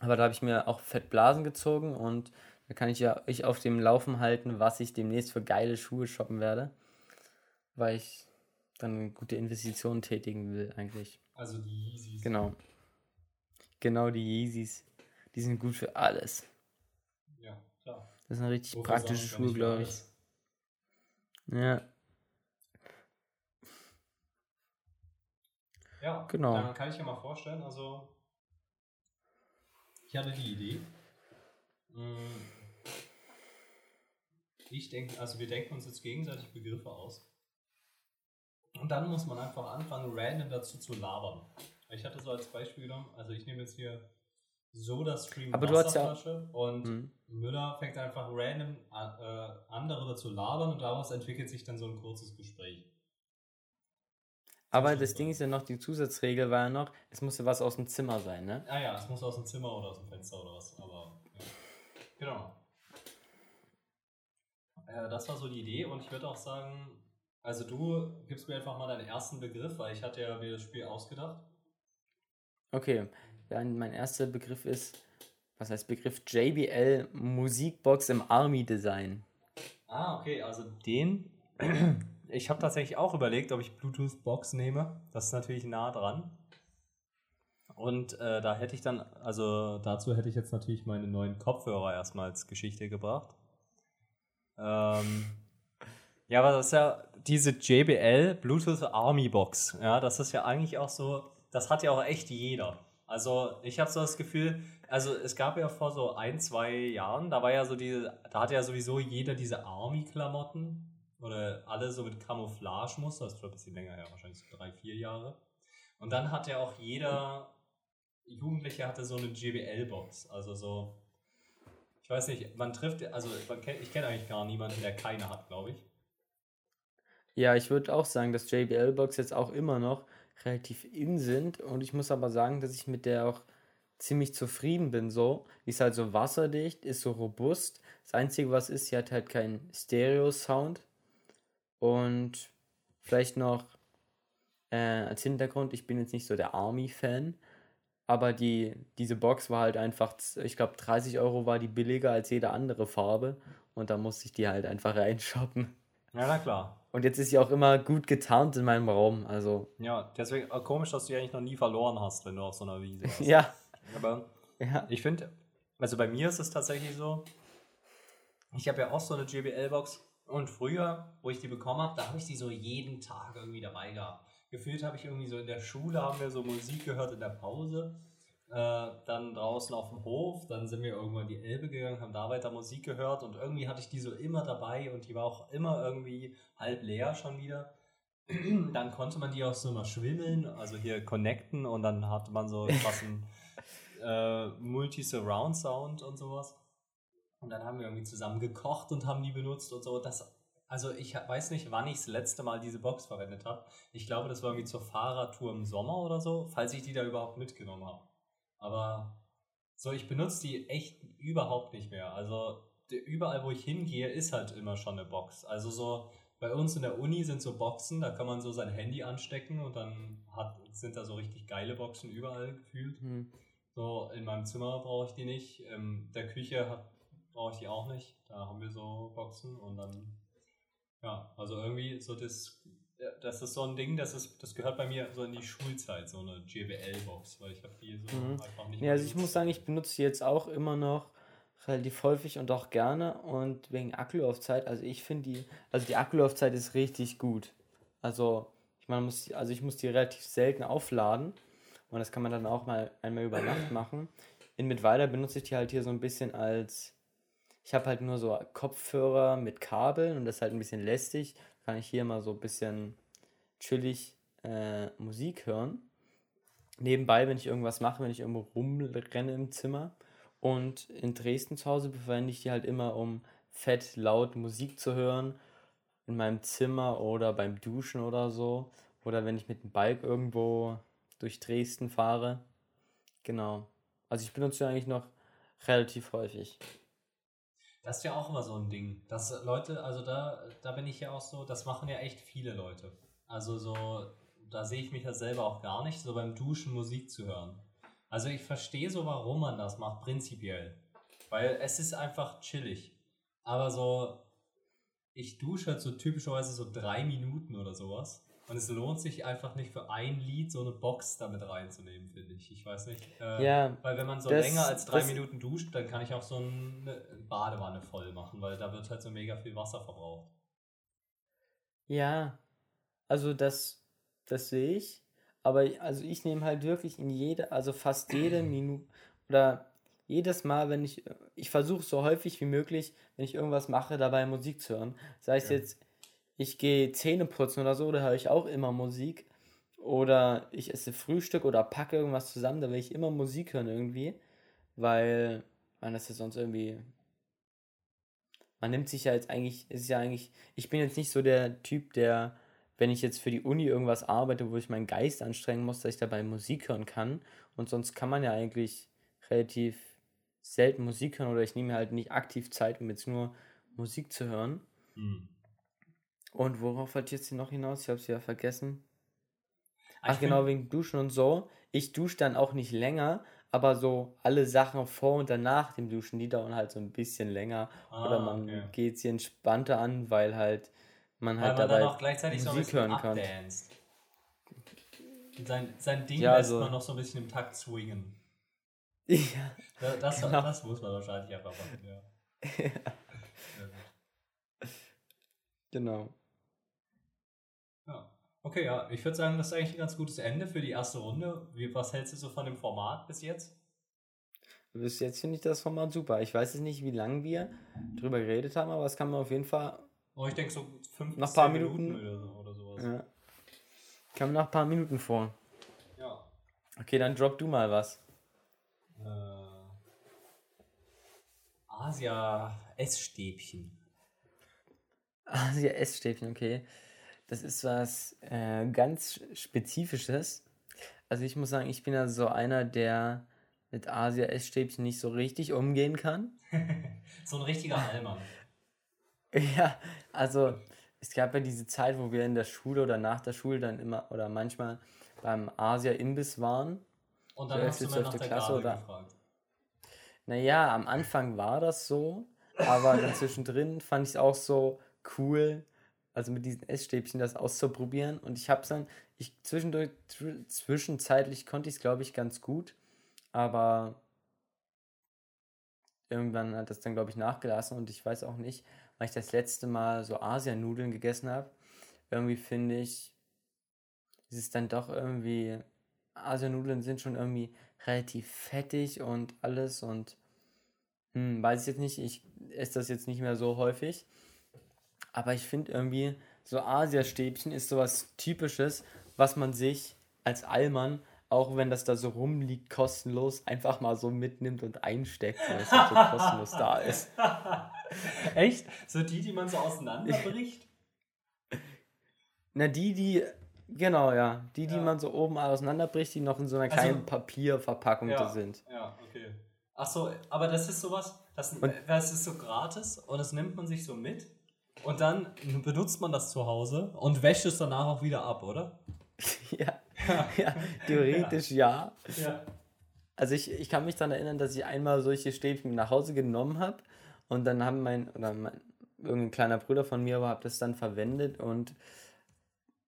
Aber da habe ich mir auch Fettblasen gezogen und da kann ich ja euch auf dem Laufen halten, was ich demnächst für geile Schuhe shoppen werde. Weil ich dann gute Investition tätigen will, eigentlich. Also die Yeezys. Genau. Genau die Yeezys. Die sind gut für alles. Das sind richtig Wofür praktische Schuhe, glaube ich. Ja. Ja, Genau. Dann kann ich ja mal vorstellen, also ich hatte die Idee. Mm, Ich denke, also wir denken uns jetzt gegenseitig Begriffe aus. Und dann muss man einfach anfangen, random dazu zu labern. Ich hatte so als Beispiel genommen, also ich nehme jetzt hier Soda-Stream Aber du hast ja und Mhm. Müller fängt einfach random an, äh, andere dazu labern und daraus entwickelt sich dann so ein kurzes Gespräch. Aber das Ding ist ja noch, die Zusatzregel war ja noch, es musste was aus dem Zimmer sein, ne? Ah ja, es muss aus dem Zimmer oder aus dem Fenster oder was, aber ja. Genau. Äh, das war so die Idee und ich würde auch sagen, also du gibst mir einfach mal deinen ersten Begriff, weil ich hatte ja mir das Spiel ausgedacht. Okay, ja, mein erster Begriff ist, was heißt Begriff? JBL Musikbox im Army Design. Ah, okay, also den. *clears throat* Ich habe tatsächlich auch überlegt, ob ich Bluetooth-Box nehme. Das ist natürlich nah dran. Und äh, da hätte ich dann, also dazu hätte ich jetzt natürlich meine neuen Kopfhörer erstmal als Geschichte gebracht. Ähm, ja, aber das ist ja diese JBL Bluetooth Army Box. Ja, das ist ja eigentlich auch so, das hat ja auch echt jeder. Also ich habe so das Gefühl, also es gab ja vor so ein, zwei Jahren, da war ja so diese, da hatte ja sowieso jeder diese Army-Klamotten oder alle so mit Camouflage-Muster, das ist schon ein bisschen länger her, wahrscheinlich so drei, vier Jahre. Und dann hat ja auch jeder Jugendliche hatte so eine JBL-Box, also so, ich weiß nicht, man trifft, also man kennt, ich kenne eigentlich gar niemanden, der keine hat, glaube ich. Ja, ich würde auch sagen, dass JBL Box jetzt auch immer noch relativ in sind und ich muss aber sagen, dass ich mit der auch ziemlich zufrieden bin so. Ist halt so wasserdicht, ist so robust. Das Einzige, was ist, sie hat halt keinen Stereo-Sound und vielleicht noch äh, als Hintergrund, ich bin jetzt nicht so der Army-Fan, aber die, diese Box war halt einfach, ich glaube 30 Euro war die billiger als jede andere Farbe und da musste ich die halt einfach *laughs* reinshoppen. Ja, na klar. Und jetzt ist sie auch immer gut getarnt in meinem Raum. Also, Ja, deswegen äh, komisch, dass du die eigentlich noch nie verloren hast, wenn du auf so einer Wiese warst. *laughs* ja. Aber Ja. ich finde, also bei mir ist es tatsächlich so, ich habe ja auch so eine JBL-Box und früher, wo ich die bekommen habe, da habe ich die so jeden Tag irgendwie dabei gehabt. Gefühlt habe ich irgendwie so in der Schule, haben wir so Musik gehört in der Pause, äh, dann draußen auf dem Hof, dann sind wir irgendwann die Elbe gegangen, haben da weiter Musik gehört und irgendwie hatte ich die so immer dabei und die war auch immer irgendwie halb leer schon wieder. *clears throat* Dann konnte man die auch so mal schwimmeln, also hier connecten und dann hatte man so *laughs* krassen äh, Multi-Surround-Sound und sowas. Und dann haben wir irgendwie zusammen gekocht und haben die benutzt und so. Das, also ich weiß nicht, wann ich das letzte Mal diese Box verwendet habe. Ich glaube, das war irgendwie zur Fahrradtour im Sommer oder so, falls ich die da überhaupt mitgenommen habe. Aber so, ich benutze die echt überhaupt nicht mehr. Also überall, wo ich hingehe, ist halt immer schon eine Box. Also so bei uns in der Uni sind so Boxen, da kann man so sein Handy anstecken und dann hat, sind da so richtig geile Boxen überall gefühlt. Hm. So, in meinem Zimmer brauche ich die nicht. In der Küche brauche ich die auch nicht. Da haben wir so Boxen und dann, ja, also irgendwie so das, ja, das ist so ein Ding, das ist, das gehört bei mir so in die Schulzeit, so eine JBL-Box, weil ich habe die so Mhm. einfach nicht Ja, also ich muss sagen, ich benutze sie jetzt auch immer noch relativ häufig und auch gerne und wegen Akkulaufzeit, also ich finde die, also die Akkulaufzeit ist richtig gut. Also ich meine, muss, also ich muss die relativ selten aufladen und das kann man dann auch mal einmal über Nacht *clears throat* machen. In Mittweida benutze ich die halt hier so ein bisschen als, ich habe halt nur so Kopfhörer mit Kabeln und das ist halt ein bisschen lästig. Kann ich hier mal so ein bisschen chillig äh, Musik hören nebenbei, wenn ich irgendwas mache, wenn ich irgendwo rumrenne im Zimmer. Und in Dresden zu Hause verwende ich die halt immer, um fett laut Musik zu hören. In meinem Zimmer oder beim Duschen oder so. Oder wenn ich mit dem Bike irgendwo durch Dresden fahre. Genau. Also ich benutze die eigentlich noch relativ häufig. Das ist ja auch immer so ein Ding. Dass Leute, also da, da bin ich ja auch so, das machen ja echt viele Leute. Also so, da sehe ich mich ja selber auch gar nicht, so beim Duschen Musik zu hören. Also ich verstehe so, warum man das macht, prinzipiell. Weil es ist einfach chillig. Aber so, ich dusche halt so typischerweise so drei Minuten oder sowas. Und es lohnt sich einfach nicht für ein Lied so eine Box damit reinzunehmen, finde ich. Ich weiß nicht. Äh, Ja, weil wenn man so das- länger als drei Minuten duscht, dann kann ich auch so eine Badewanne voll machen, weil da wird halt so mega viel Wasser verbraucht. Ja, also das, das sehe ich. Aber ich- also ich nehme halt wirklich in jede, also fast jede *clears throat* Minute oder jedes Mal, wenn ich, ich versuche so häufig wie möglich, wenn ich irgendwas mache, dabei Musik zu hören. Sei es Ja. jetzt, ich gehe Zähne putzen oder so, da höre ich auch immer Musik. Oder ich esse Frühstück oder packe irgendwas zusammen, da will ich immer Musik hören irgendwie. Weil man das ja sonst irgendwie. Man nimmt sich ja jetzt eigentlich, ist ja eigentlich, ich bin jetzt nicht so der Typ, der, wenn ich jetzt für die Uni irgendwas arbeite, wo ich meinen Geist anstrengen muss, dass ich dabei Musik hören kann. Und sonst kann man ja eigentlich relativ selten Musik hören oder ich nehme halt nicht aktiv Zeit, um jetzt nur Musik zu hören. Hm. Und worauf wollte ich jetzt noch hinaus? Ich habe es ja vergessen. Ah, ich Ach genau, wegen Duschen und so. Ich dusche dann auch nicht länger, aber so alle Sachen vor und danach dem Duschen, die dauern halt so ein bisschen länger. Oder Ah, man okay. geht sie entspannter an, weil halt man Weil halt man dabei dann auch gleichzeitig so ein Musik bisschen hören kann. abdanced. Sein, sein Ding Ja, lässt also- man noch so ein bisschen im Takt swingen. *laughs* Ja, Da- Das, Genau. das muss man wahrscheinlich einfach machen, ja. *laughs* *laughs* genau. Ja. Okay, ja, ich würde sagen, das ist eigentlich ein ganz gutes Ende für die erste Runde. Wie, was hältst du so von dem Format bis jetzt? Bis jetzt finde ich das Format super. Ich weiß jetzt nicht, wie lange wir drüber geredet haben, aber es kann man auf jeden Fall Oh, ich denke so fünf Nach paar Minuten, Minuten- oder, so, oder sowas. Ja. Kam nach ein paar Minuten vor. Ja. Okay, dann drop du mal was. Äh, Asia Essstäbchen. Asia Essstäbchen, okay. Das ist was äh, ganz Spezifisches. Also ich muss sagen, ich bin ja so einer, der mit Asia Essstäbchen nicht so richtig umgehen kann. *laughs* so ein richtiger Allmann. *laughs* Ja, also es gab ja diese Zeit, wo wir in der Schule oder nach der Schule dann immer oder manchmal beim Asia-Imbiss waren. Und dann hast du mal nach der Klasse Gabel oder- gefragt. Naja, am Anfang war das so, aber dann *laughs* zwischendrin fand ich es auch so cool, also mit diesen Essstäbchen das auszuprobieren. Und ich habe es dann, ich zwischendurch, zw- zwischenzeitlich konnte ich es, glaube ich, ganz gut, aber irgendwann hat das dann, glaube ich, nachgelassen und ich weiß auch nicht, weil ich das letzte Mal so Asianudeln gegessen habe. Irgendwie finde ich, es ist dann doch irgendwie, Asianudeln sind schon irgendwie relativ fettig und alles und hm, weiß ich jetzt nicht, ich esse das jetzt nicht mehr so häufig. Aber ich finde irgendwie, so Asiastäbchen ist sowas Typisches, was man sich als Allmann, auch wenn das da so rumliegt, kostenlos, einfach mal so mitnimmt und einsteckt, weil es halt so kostenlos da ist. *laughs* Echt? So die, die man so auseinanderbricht? *laughs* Na, die, die, genau, ja, die, die Ja. man so oben auseinanderbricht, die noch in so einer Also- kleinen Papierverpackung da sind. Ja, okay. Ach so, aber das ist sowas, das, Und- das ist so gratis und das nimmt man sich so mit und dann benutzt man das zu Hause und wäscht es danach auch wieder ab, oder? *laughs* ja, ja, theoretisch ja. Ja. Also ich, ich kann mich daran erinnern, dass ich einmal solche Stäbchen nach Hause genommen habe und dann haben mein, oder mein, irgendein kleiner Bruder von mir war, hat das dann verwendet und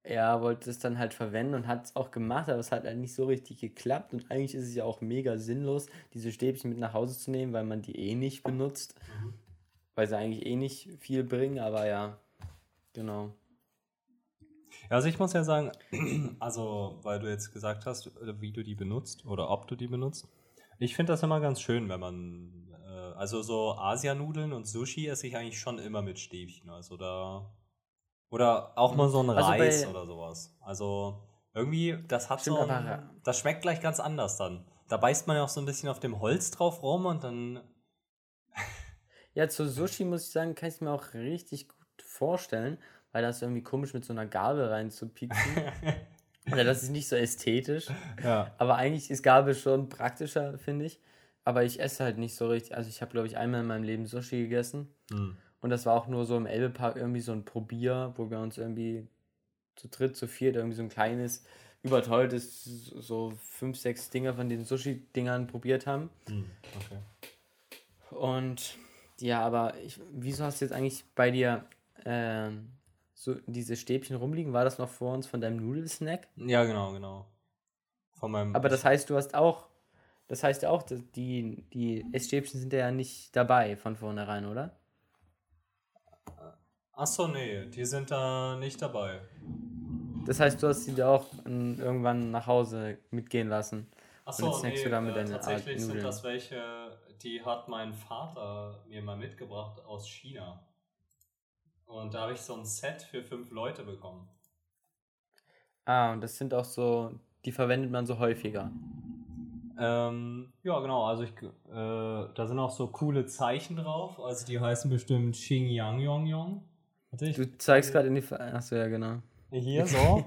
er wollte es dann halt verwenden und hat es auch gemacht, aber es hat halt nicht so richtig geklappt und eigentlich ist es ja auch mega sinnlos, diese Stäbchen mit nach Hause zu nehmen, weil man die eh nicht benutzt, Mhm. Weil sie eigentlich eh nicht viel bringen, aber ja, genau. Ja, also ich muss ja sagen, *clears throat* also weil du jetzt gesagt hast, äh, wie du die benutzt oder ob du die benutzt. Ich finde das immer ganz schön, wenn man, äh, also so Asianudeln und Sushi esse ich eigentlich schon immer mit Stäbchen. Also da, oder auch mal so ein Also Reis oder sowas. Also irgendwie, das hat Stimmt, so, ein, das schmeckt gleich ganz anders dann. Da beißt man ja auch so ein bisschen auf dem Holz drauf rum und dann, Ja, zu Sushi muss ich sagen, kann ich mir auch richtig gut vorstellen, weil das irgendwie komisch mit so einer Gabel reinzupieksen. *laughs* Oder das ist nicht so ästhetisch. ja. Aber eigentlich ist Gabel schon praktischer, finde ich. Aber ich esse halt nicht so richtig. Also ich habe, glaube ich, einmal in meinem Leben Sushi gegessen. Hm. Und das war auch nur so im Elbepark irgendwie so ein Probier, wo wir uns irgendwie zu dritt, zu viert irgendwie so ein kleines, überteuertes, so fünf, sechs Dinger von den Sushi-Dingern probiert haben. Hm. Okay. Und ja, aber ich, wieso hast du jetzt eigentlich bei dir ähm, so diese Stäbchen rumliegen? War das noch vor uns von deinem Nudelsnack? Ja, genau, genau. Von meinem. Aber das heißt, du hast auch, das heißt ja auch, die, die Essstäbchen sind ja nicht dabei von vornherein, oder? Achso, nee, die sind da nicht dabei. Das heißt, du hast sie dir auch irgendwann nach Hause mitgehen lassen. Achso, nee, du damit äh, deine Art tatsächlich sind Nudeln. das welche, die hat mein Vater mir mal mitgebracht aus China. Und da habe ich so ein Set für fünf Leute bekommen. Ah, und das sind auch so, die verwendet man so häufiger. Ähm, ja, genau, also ich, äh, da sind auch so coole Zeichen drauf, also die heißen bestimmt Xing Yang Yong Yong. Du zeigst gerade in die. Achso, ja, genau. hier *laughs* so.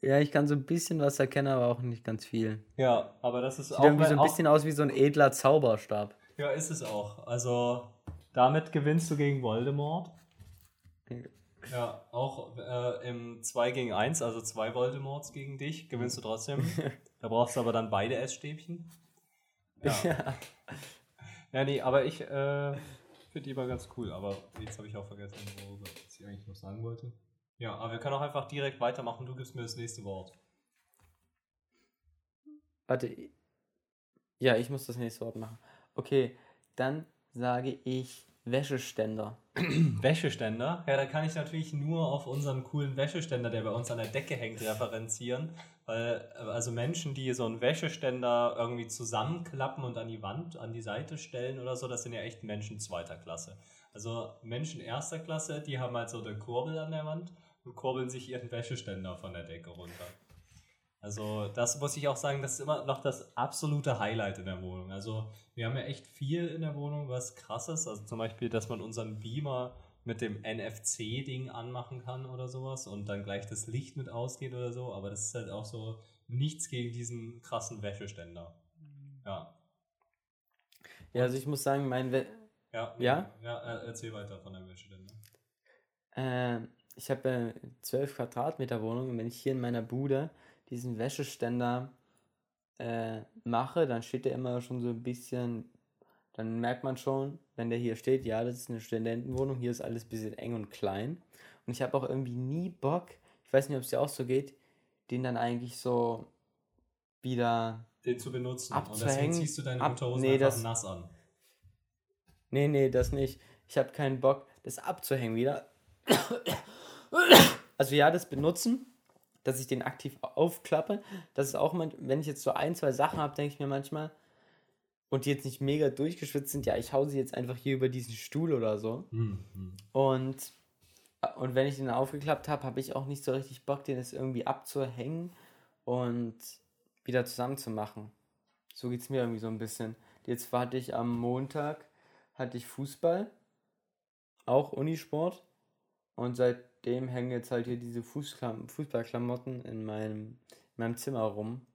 Ja, ich kann so ein bisschen was erkennen, aber auch nicht ganz viel. ja, aber das ist Sieht auch, irgendwie so ein bisschen aus wie so ein edler Zauberstab. Ja, ist es auch. Also damit gewinnst du gegen Voldemort. Ja, auch äh, im 2 gegen 1, also zwei Voldemorts gegen dich, gewinnst du trotzdem. *laughs* da brauchst du aber dann beide Essstäbchen. Ja. Ja. Ja, nee, aber ich äh, finde die mal ganz cool. Aber jetzt habe ich auch vergessen, worüber was ich eigentlich noch sagen wollte. Ja, aber wir können auch einfach direkt weitermachen. Du gibst mir das nächste Wort. Warte. Ja, ich muss das nächste Wort machen. Okay, dann sage ich Wäscheständer. *clears throat* Wäscheständer? Ja, da kann ich natürlich nur auf unseren coolen Wäscheständer, der bei uns an der Decke hängt, referenzieren. Weil, also Menschen, die so einen Wäscheständer irgendwie zusammenklappen und an die Wand, an die Seite stellen oder so, das sind ja echt Menschen zweiter Klasse. Also Menschen erster Klasse, die haben halt so eine Kurbel an der Wand und kurbeln sich ihren Wäscheständer von der Decke runter. Also das muss ich auch sagen, das ist immer noch das absolute Highlight in der Wohnung. Also wir haben ja echt viel in der Wohnung, was krasses. Also zum Beispiel, dass man unseren Beamer mit dem NFC-Ding anmachen kann oder sowas und dann gleich das Licht mit ausgeht oder so. Aber das ist halt auch so nichts gegen diesen krassen Wäscheständer. Ja. Ja, also ich muss sagen, mein Wä Ja? Ja? Ja, äh, erzähl weiter von deinem Wäscheständer. äh, ich habe äh, 12 Quadratmeter Wohnung und wenn ich hier in meiner Bude diesen Wäscheständer äh, mache, dann steht der immer schon so ein bisschen, dann merkt man schon, wenn der hier steht, ja, das ist eine Studentenwohnung, hier ist alles ein bisschen eng und klein. Und ich habe auch irgendwie nie Bock, ich weiß nicht, ob es dir auch so geht, den dann eigentlich so wieder. Den zu benutzen. Und deswegen Abzuhängen, ziehst du deine ab- Unterhosen nee, einfach das- nass an. Nee, nee, das nicht. Ich habe keinen Bock, das abzuhängen wieder. Also ja, das benutzen, dass ich den aktiv aufklappe. Das ist auch, man, wenn ich jetzt so ein, zwei Sachen habe, denke ich mir manchmal, und die jetzt nicht mega durchgeschwitzt sind, ja, ich hau sie jetzt einfach hier über diesen Stuhl oder so. Hm, hm. Und, und wenn ich den aufgeklappt habe, habe ich auch nicht so richtig Bock, den jetzt irgendwie abzuhängen und wieder zusammenzumachen. So geht es mir irgendwie so ein bisschen. Jetzt hatte ich am Montag, hatte ich Fußball, auch Unisport. Und seitdem hängen jetzt halt hier diese Fußklam Fußballklamotten in meinem, in meinem Zimmer rum.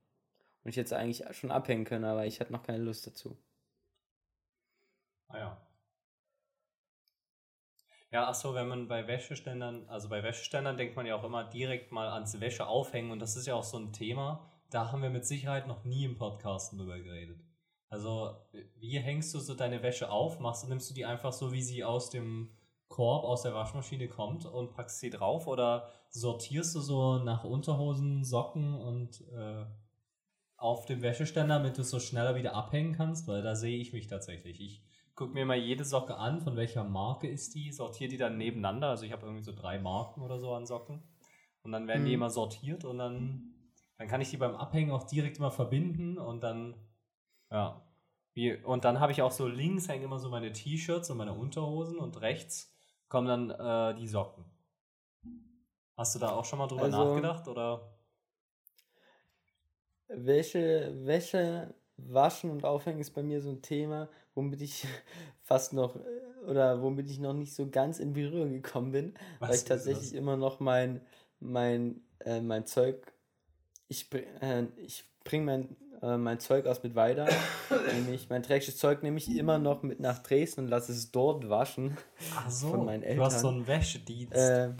Und ich hätte eigentlich schon abhängen können, aber ich hatte noch keine Lust dazu. Ah ja. Ja, ach so, wenn man bei Wäscheständern, also bei Wäscheständern denkt man ja auch immer direkt mal ans Wäsche aufhängen und das ist ja auch so ein Thema, da haben wir mit Sicherheit noch nie im Podcast drüber geredet. Also, wie hängst du so deine Wäsche auf? Machst nimmst du die einfach so, wie sie aus dem Korb, aus der Waschmaschine kommt und packst sie drauf oder sortierst du so nach Unterhosen, Socken und äh, auf dem Wäscheständer, damit du es so schneller wieder abhängen kannst? Weil da sehe ich mich tatsächlich. Ich gucke mir mal jede Socke an, von welcher Marke ist die, sortiere die dann nebeneinander. Also ich habe irgendwie so drei Marken oder so an Socken. Und dann werden die Mhm. immer sortiert und dann, dann kann ich die beim Abhängen auch direkt immer verbinden und dann, ja. Wie, und dann habe ich auch so links hängen immer so meine T-Shirts und meine Unterhosen und rechts kommen dann äh, die Socken. Hast du da auch schon mal drüber Also- nachgedacht oder? Wäsche, Wäsche waschen und aufhängen ist bei mir so ein Thema, womit ich *laughs* fast noch äh, oder womit ich noch nicht so ganz in Berührung gekommen bin, weil Was ich ist tatsächlich das? immer noch mein mein äh, mein Zeug ich äh, ich bring mein äh, mein Zeug aus mit weiter, *coughs* nämlich mein dreckiges Zeug nehme ich immer noch mit nach Dresden und lasse es dort waschen. Ach so, von meinen du hast so Eltern. einen Wäschedienst. Äh,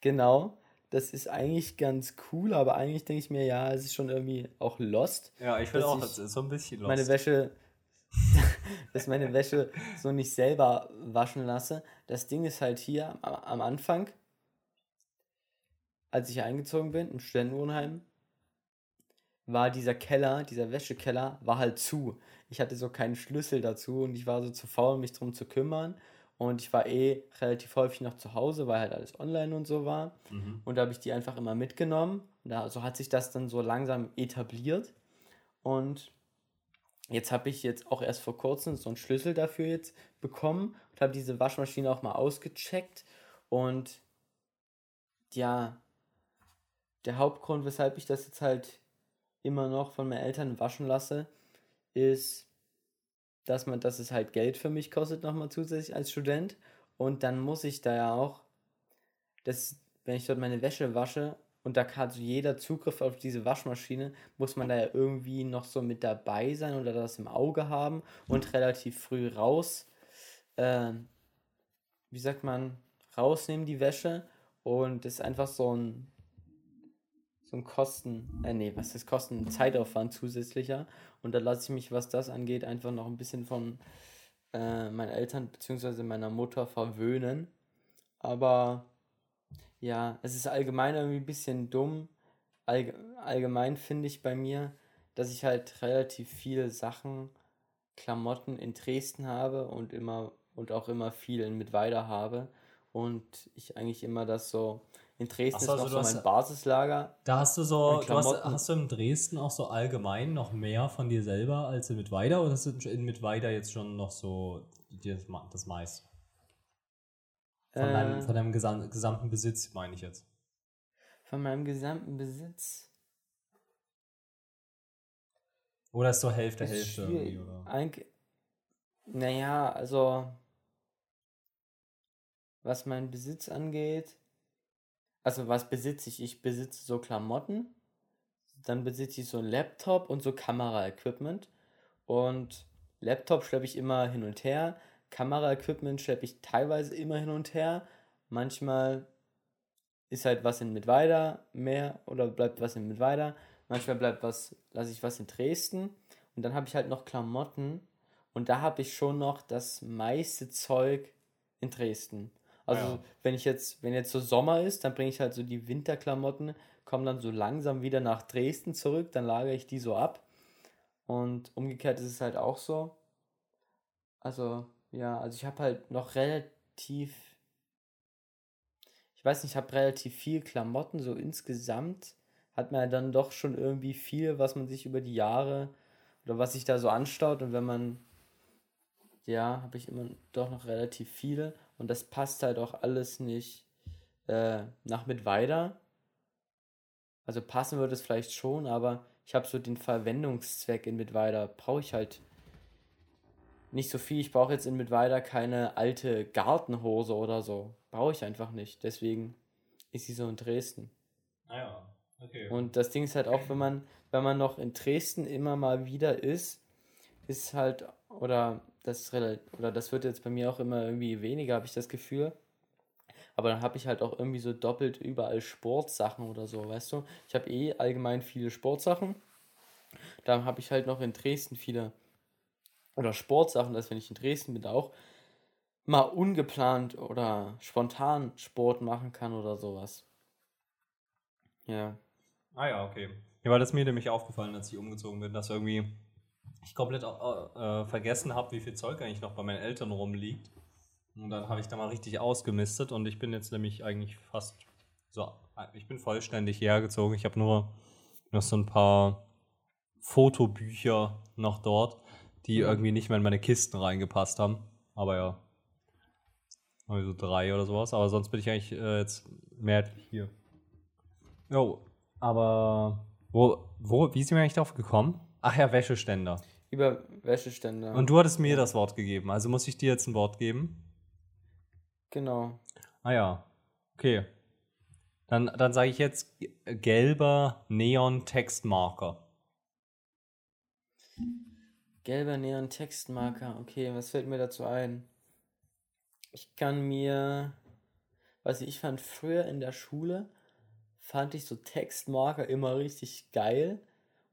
genau, das ist eigentlich ganz cool, aber eigentlich denke ich mir, ja, es ist schon irgendwie auch lost. ja, ich dass auch ich so ein bisschen los. meine Wäsche, *laughs* dass meine Wäsche so nicht selber waschen lasse. Das Ding ist halt hier am, am Anfang, als ich eingezogen bin im Studentenwohnheim, war dieser Keller, dieser Wäschekeller, war halt zu. Ich hatte so keinen Schlüssel dazu und ich war so zu faul, mich drum zu kümmern. Und ich war eh relativ häufig noch zu Hause, weil halt alles online und so war. Mhm. Und da habe ich die einfach immer mitgenommen. Und da, so hat sich das dann so langsam etabliert. Und jetzt habe ich jetzt auch erst vor kurzem so einen Schlüssel dafür jetzt bekommen und habe diese Waschmaschine auch mal ausgecheckt. Und ja, der Hauptgrund, weshalb ich das jetzt halt immer noch von meinen Eltern waschen lasse, ist, dass man, dass es halt Geld für mich kostet, nochmal zusätzlich als Student. Und dann muss ich da ja auch, das, wenn ich dort meine Wäsche wasche und da hat jeder Zugriff auf diese Waschmaschine, muss man da ja irgendwie noch so mit dabei sein oder das im Auge haben und relativ früh raus, äh, wie sagt man, rausnehmen die Wäsche. Und das ist einfach so ein so ein Kosten, äh, nee, was ist Kosten? Zeitaufwand zusätzlicher. Und da lasse ich mich, was das angeht, einfach noch ein bisschen von äh, meinen Eltern bzw. meiner Mutter verwöhnen. Aber ja, es ist allgemein irgendwie ein bisschen dumm. Allg allgemein finde ich bei mir, dass ich halt relativ viele Sachen, Klamotten in Dresden habe und immer und auch immer viel in Mittweida habe. Und ich eigentlich immer das so in Dresden so, ist noch also so du mein hast- Basislager. Da hast du so, du hast, hast du in Dresden auch so allgemein noch mehr von dir selber als in Mittweida oder ist in Mittweida jetzt schon noch so das, das meiste? Von, deinem, Äh, von deinem gesam gesamten Besitz, meine ich jetzt. von meinem gesamten Besitz. Oder ist so Hälfte, ist Hälfte irgendwie, oder? Eig naja, also was meinen Besitz angeht, also was besitze ich? Ich besitze so Klamotten, dann besitze ich so einen Laptop und so Kameraequipment. Und Laptop schleppe ich immer hin und her, Kameraequipment schleppe ich teilweise immer hin und her. Manchmal ist halt was in Mittweida mehr oder bleibt was in Mittweida. Manchmal bleibt was, lasse ich was in Dresden. Und dann habe ich halt noch Klamotten. Und da habe ich schon noch das meiste Zeug in Dresden. Also Ja. wenn ich jetzt, wenn jetzt so Sommer ist, dann bringe ich halt so die Winterklamotten, kommen dann so langsam wieder nach Dresden zurück, dann lagere ich die so ab. Und umgekehrt ist es halt auch so. Also, ja, also ich habe halt noch relativ, ich weiß nicht, ich habe relativ viel Klamotten, so insgesamt hat man ja dann doch schon irgendwie viel, was man sich über die Jahre oder was sich da so anstaut und wenn man, ja, habe ich immer doch noch relativ viele und das passt halt auch alles nicht äh, nach Mittweida. Also passen würde es vielleicht schon, aber ich habe so den Verwendungszweck in Mittweida, brauche ich halt nicht so viel. Ich brauche jetzt in Mittweida keine alte Gartenhose oder so. Brauche ich einfach nicht. Deswegen ist sie so in Dresden. Naja, okay. Und das Ding ist halt auch, wenn man, wenn man noch in Dresden immer mal wieder ist, ist halt, oder das, oder das wird jetzt bei mir auch immer irgendwie weniger, habe ich das Gefühl. Aber dann habe ich halt auch irgendwie so doppelt überall Sportsachen oder so, weißt du? Ich habe eh allgemein viele Sportsachen. Dann habe ich halt noch in Dresden viele oder Sportsachen, dass wenn ich in Dresden bin, auch mal ungeplant oder spontan Sport machen kann oder sowas. Ja. Ah ja, okay. Ja, weil das mir nämlich aufgefallen, als ich umgezogen bin, dass irgendwie ich komplett äh, vergessen habe, wie viel Zeug eigentlich noch bei meinen Eltern rumliegt. Und dann habe ich da mal richtig ausgemistet und ich bin jetzt nämlich eigentlich fast so, ich bin vollständig hierher gezogen. Ich habe nur noch so ein paar Fotobücher noch dort, die Mhm. irgendwie nicht mehr in meine Kisten reingepasst haben. Aber ja, irgendwie so drei oder sowas. Aber sonst bin ich eigentlich äh, jetzt mehrheitlich hier. Jo, aber wo, wo, wie sind wir eigentlich drauf gekommen? Ach ja, Wäscheständer. Über Wäscheständer. Und du hattest mir das Wort gegeben, also muss ich dir jetzt ein Wort geben? genau. Ah ja, okay. Dann, dann sage ich jetzt g- gelber Neon-Textmarker. Gelber Neon-Textmarker. Okay, was fällt mir dazu ein? Ich kann mir, weiß ich, ich fand früher in der Schule, fand ich so Textmarker immer richtig geil.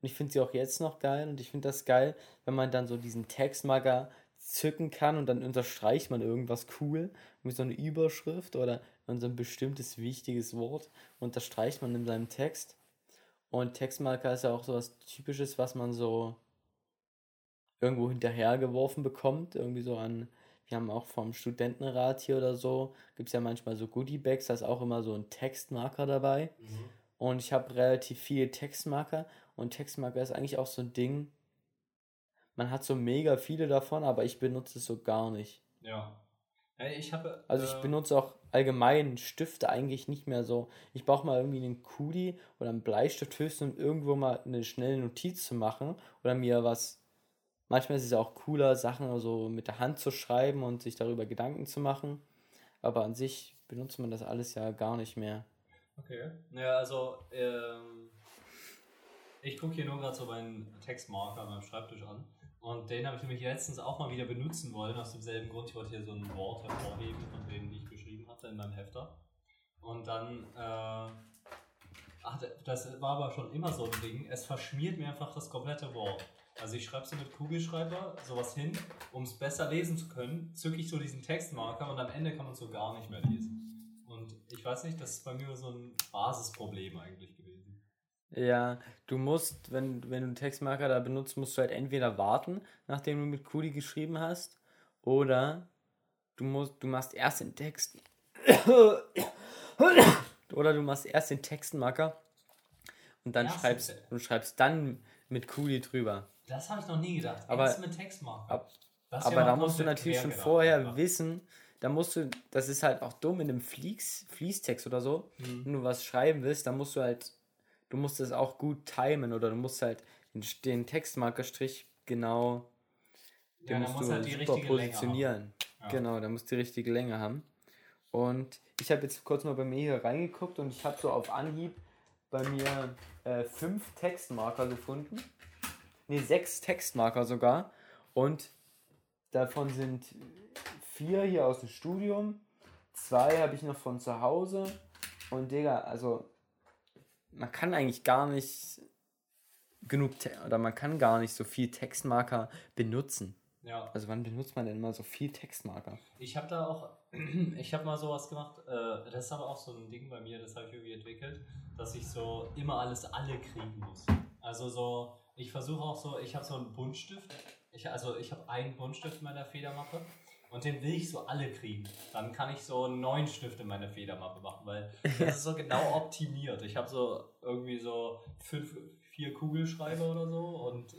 Und ich finde sie auch jetzt noch geil. Und ich finde das geil, wenn man dann so diesen Textmarker zücken kann und dann unterstreicht man irgendwas cool mit so einer Überschrift oder so ein bestimmtes wichtiges Wort unterstreicht man in seinem Text. Und Textmarker ist ja auch so was Typisches, was man so irgendwo hinterhergeworfen bekommt. Irgendwie so an, wir haben auch vom Studentenrat hier oder so, gibt es ja manchmal so Goodie-Bags, da ist auch immer so ein Textmarker dabei. Mhm. Und ich habe relativ viele Textmarker und Textmarker ist eigentlich auch so ein Ding. Man hat so mega viele davon, aber ich benutze es so gar nicht. Ja. Hey, ich habe. Also ich äh, benutze auch allgemein Stifte eigentlich nicht mehr so. Ich brauche mal irgendwie einen Kuli oder einen Bleistift höchstens, um irgendwo mal eine schnelle Notiz zu machen oder mir was. Manchmal ist es auch cooler, Sachen so mit der Hand zu schreiben und sich darüber Gedanken zu machen. Aber an sich benutzt man das alles ja gar nicht mehr. Okay. Naja, also, ähm, ich gucke hier nur gerade so meinen Textmarker an meinem Schreibtisch an. Und den habe ich nämlich letztens auch mal wieder benutzen wollen, aus demselben Grund. Ich wollte hier so ein Wort hervorheben, von dem ich geschrieben hatte in meinem Hefter. Und dann, äh, ach, das war aber schon immer so ein Ding. Es verschmiert mir einfach das komplette Wort. Also ich schreibe so mit Kugelschreiber sowas hin, um es besser lesen zu können, zücke ich so diesen Textmarker und am Ende kann man es so gar nicht mehr lesen. Und ich weiß nicht, das ist bei mir so ein Basisproblem eigentlich gewesen. Ja, du musst, wenn, wenn du einen Textmarker da benutzt, musst du halt entweder warten, nachdem du mit Kuli geschrieben hast, oder du musst, du machst erst den Text. *coughs* oder du machst erst den Textmarker und dann Erst schreibst und schreibst dann mit Kuli drüber. Das habe ich noch nie gedacht. Aber- Erst mit Textmarker. ab- Aber ja da musst du natürlich schon gedacht vorher einfach. wissen, da musst du, das ist halt auch dumm in einem Fließ, Fließtext oder so, Mhm. wenn du was schreiben willst, dann musst du halt, du musst es auch gut timen oder du musst halt den, den Textmarkerstrich genau, den Ja, musst muss du halt die super richtige Länge positionieren. Ja. Genau, da muss die richtige Länge haben. Und ich habe jetzt kurz mal bei mir hier reingeguckt und ich habe so auf Anhieb bei mir äh, fünf Textmarker gefunden. Ne, sechs Textmarker sogar. Und davon sind vier hier aus dem Studium, zwei habe ich noch von zu Hause. Und Digga, also man kann eigentlich gar nicht genug Te oder man kann gar nicht so viel Textmarker benutzen. Ja, Also wann benutzt man denn immer so viel Textmarker? ich habe da auch, *clears throat* ich habe mal sowas gemacht, äh, das ist aber auch so ein Ding bei mir, das habe ich irgendwie entwickelt, dass ich so immer alles alle kriegen muss. Also so, ich versuche auch so, ich habe so einen Buntstift, ich, also ich habe einen Buntstift in meiner Federmappe und den will ich so alle kriegen. Dann kann ich so einen neuen Stift in meine Federmappe machen, weil *laughs* das ist so genau optimiert. Ich habe so irgendwie so fünf, vier Kugelschreiber oder so und äh,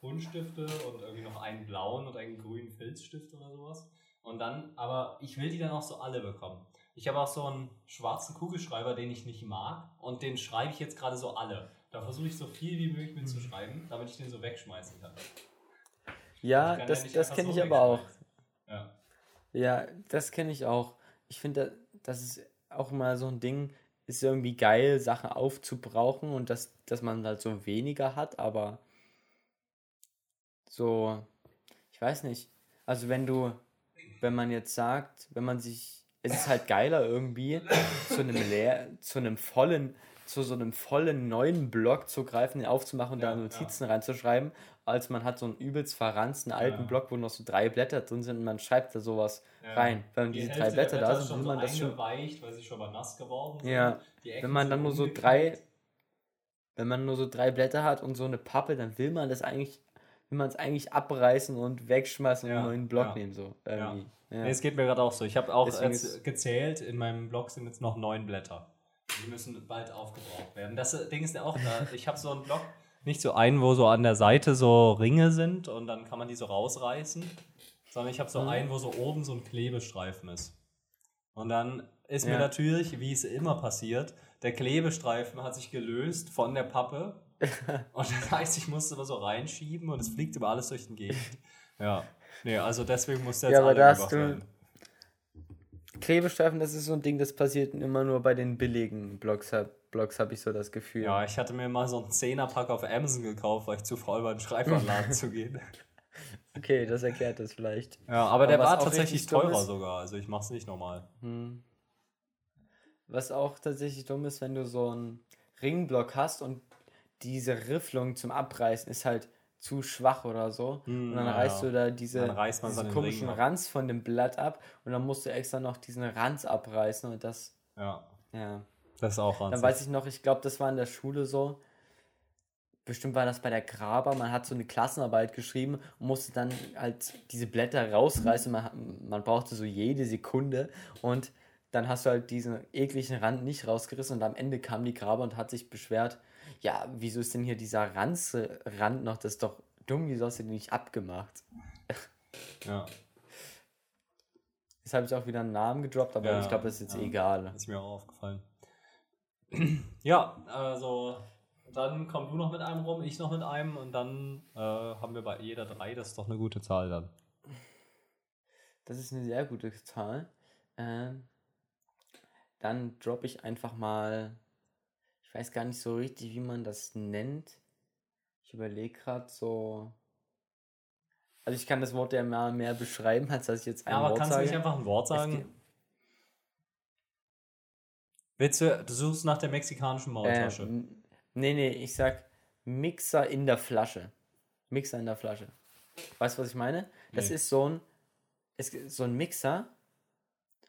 Buntstifte und irgendwie noch einen blauen und einen grünen Filzstift oder sowas. Und dann, aber ich will die dann auch so alle bekommen. Ich habe auch so einen schwarzen Kugelschreiber, den ich nicht mag und den schreibe ich jetzt gerade so alle. Da versuche ich so viel wie möglich mit zu schreiben, damit ich den so wegschmeißen kann. Ja, das, nicht das einfach kenne so ich aber auch. Ja. Ja, das kenne ich auch. Ich finde, das ist auch mal so ein Ding, ist irgendwie geil, Sachen aufzubrauchen und dass, dass man halt so weniger hat, aber so, ich weiß nicht. Also wenn du, wenn man jetzt sagt, wenn man sich, es ist halt geiler irgendwie zu einem leer, zu einem vollen, zu so einem vollen neuen Block zu greifen, den aufzumachen und Ja, da Notizen reinzuschreiben, als man hat so einen übelst verranzten alten Ja. Block, wo noch so drei Blätter drin sind und man schreibt da sowas Ja. rein. Wenn Die diese Hälfte drei der Blätter da ist sind, will so man das schon weil sie schon mal nass geworden sind. Ja, wenn man dann nur so drei, wenn man nur so drei Blätter hat und so eine Pappe, dann will man das eigentlich, will man es eigentlich abreißen und wegschmeißen und Ja, einen neuen Block nehmen, so irgendwie. Nee, es geht mir gerade auch so. Ich habe auch jetzt gezählt, in meinem Blog sind jetzt noch neun Blätter. Die müssen bald aufgebraucht werden. Das Ding ist ja auch da. Ich habe so einen Blog, nicht so einen, wo so an der Seite so Ringe sind und dann kann man die so rausreißen, sondern ich habe so Mhm. einen, wo so oben so ein Klebestreifen ist. Und dann ist mir Ja. natürlich, wie es immer passiert, der Klebestreifen hat sich gelöst von der Pappe. *laughs* und das heißt, ich musste immer so reinschieben und es fliegt immer alles durch den Gegend. *laughs* Ja. Nee, also deswegen musste jetzt Ja, aber alle da hast du- werden. Klebestreifen, das ist so ein Ding, das passiert immer nur bei den billigen Blogs, hab, Blogs habe ich so das Gefühl. Ja, ich hatte mir mal so einen Zehnerpack auf Amazon gekauft, weil ich zu faul war, in den Schreibwarenladen zu gehen. *laughs* Okay, das erklärt das vielleicht. Ja, aber der Aber was war tatsächlich teurer sogar. Also ich mach's nicht normal. Hm. Was auch tatsächlich dumm ist, wenn du so einen Ringblock hast und diese Rifflung zum Abreißen ist halt zu schwach oder so. Hm, und dann ja, reißt ja. du da diese, Dann diesen komischen Ring. Ranz von dem Blatt ab und dann musst du extra noch diesen Ranz abreißen und das, Ja, ja. das ist auch Dann ranzig. weiß ich noch, ich glaube, das war in der Schule so. bestimmt war das bei der Graber, man hat so eine Klassenarbeit geschrieben und musste dann halt diese Blätter rausreißen. Man, man brauchte so jede Sekunde und dann hast du halt diesen ekligen Rand nicht rausgerissen und am Ende kam die Graber und hat sich beschwert, ja, wieso ist denn hier dieser Ranze Rand noch? Das ist doch dumm, wieso hast du den nicht abgemacht? Ja. Jetzt habe ich auch wieder einen Namen gedroppt, aber Ja, ich glaube, das ist jetzt ja. egal. Ist mir auch aufgefallen. *clears throat* ja, also dann komm du noch mit einem rum, ich noch mit einem und dann äh, haben wir bei jeder drei. Das ist doch eine gute Zahl dann. Das ist eine sehr gute Zahl. Ähm, dann droppe ich einfach mal. Ich weiß gar nicht so richtig, wie man das nennt. Ich überlege gerade so. Also ich kann das Wort ja mal mehr beschreiben, als dass ich jetzt ein Ja, aber Wort kannst du sage. nicht einfach ein Wort sagen? ge- Willst du, du suchst nach der mexikanischen Maultasche. Ähm, nee, nee, ich sag Mixer in der Flasche. Mixer in der Flasche. Weißt du, was ich meine? Das Nee. ist so ein, es, so ein Mixer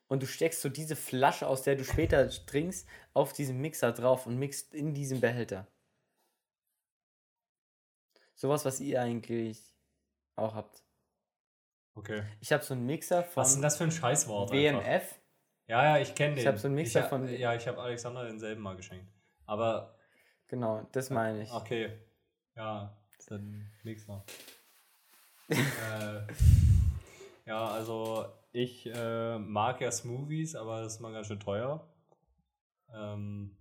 und du steckst so diese Flasche, aus der du später trinkst, auf diesen Mixer drauf und mixt in diesem Behälter. Sowas, was ihr eigentlich auch habt. okay. Ich habe so einen Mixer von Was ist denn das für ein Scheißwort? einfach? WMF. Ja, ja, ich kenne den. Ich hab so einen Mixer ich von- Ja, ich habe Alexander denselben mal geschenkt. Aber, Genau, das meine ich. okay. Ja, das ist ein Mixer. *laughs* äh, ja, also ich äh, mag ja Smoothies, aber das ist mal ganz schön teuer. Ähm,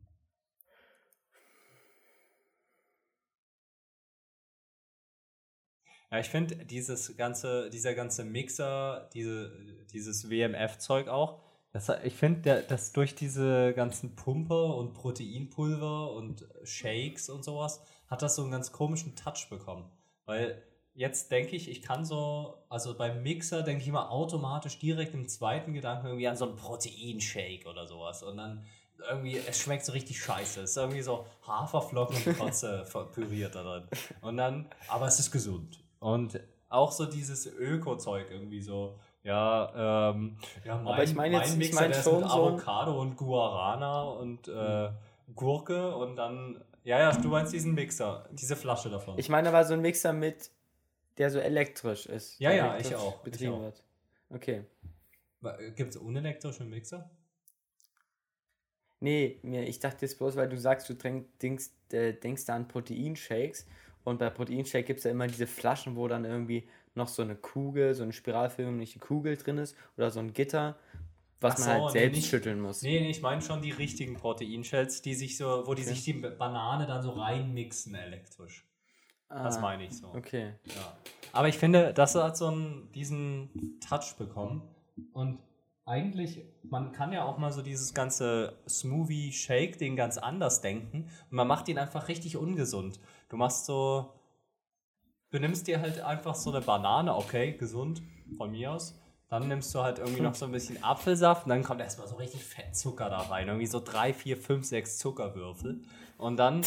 ja, ich finde dieses ganze, dieser ganze Mixer, diese, dieses WMF-Zeug auch, das, ich finde, dass durch diese ganzen Pumpe und Proteinpulver und Shakes und sowas, hat das so einen ganz komischen Touch bekommen. Weil jetzt denke ich, ich kann so, also beim Mixer denke ich immer automatisch direkt im zweiten Gedanken irgendwie an so einen Proteinshake oder sowas. Und dann irgendwie, es schmeckt so richtig scheiße. Es ist irgendwie so Haferflocken und Kotze *laughs* püriert da drin. Und dann, aber es ist gesund. Und auch so dieses Öko-Zeug irgendwie so, ja, ähm, ja, mein, Aber ich meine jetzt- mein ich Mixer, meine der ist mit so Avocado und Guarana und äh, Gurke und dann, ja, ja, du meinst diesen Mixer, diese Flasche davon. Ich meine aber so ein Mixer mit, der so elektrisch ist. Ja, ja, ich auch, ich Betrieben auch. wird. Okay. Gibt es unelektrische Mixer? Nee, ich dachte jetzt bloß, weil du sagst, du denkst, äh, denkst da an Proteinshakes und bei Proteinshake gibt es ja immer diese Flaschen, wo dann irgendwie noch so eine Kugel, so eine spiralförmige Kugel drin ist oder so ein Gitter, was Ach man so, halt nee, selbst nicht- schütteln muss. Nee, nee, ich meine schon die richtigen Proteinshells, die sich so, wo die Okay. sich die Banane dann so reinmixen elektrisch. Das Ah, meine ich so. Okay. Ja. Aber ich finde, das hat so einen, diesen Touch bekommen. Und eigentlich, man kann ja auch mal so dieses ganze Smoothie-Shake-Ding ganz anders denken. Und man macht ihn einfach richtig ungesund. Du machst so, du nimmst dir halt einfach so eine Banane, okay, gesund, von mir aus. Dann nimmst du halt irgendwie noch so ein bisschen Apfelsaft und dann kommt erstmal so richtig Fettzucker da rein. Irgendwie so drei, vier, fünf, sechs Zuckerwürfel. Und dann,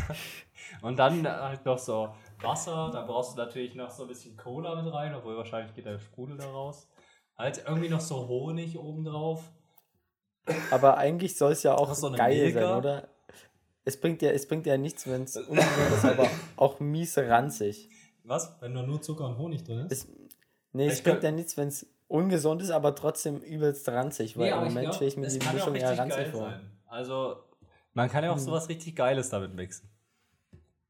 *laughs* und dann halt noch so Wasser. Da brauchst du natürlich noch so ein bisschen Cola mit rein, obwohl wahrscheinlich geht der Sprudel da raus. Halt irgendwie noch so Honig obendrauf. Aber eigentlich soll es ja auch so geil Milka? sein, oder? Es bringt ja, es bringt ja nichts, wenn es ungesund ist, aber *laughs* auch mies ranzig. Was? Wenn da nur Zucker und Honig drin ist? Es, nee, es Ich bringt ja nichts, wenn es ungesund ist, aber trotzdem übelst ranzig, weil im Moment stelle ich mir es die kann ja auch Mischung eher richtig ranzig geil vor. sein. Also, man kann ja auch Hm. sowas richtig Geiles damit mixen.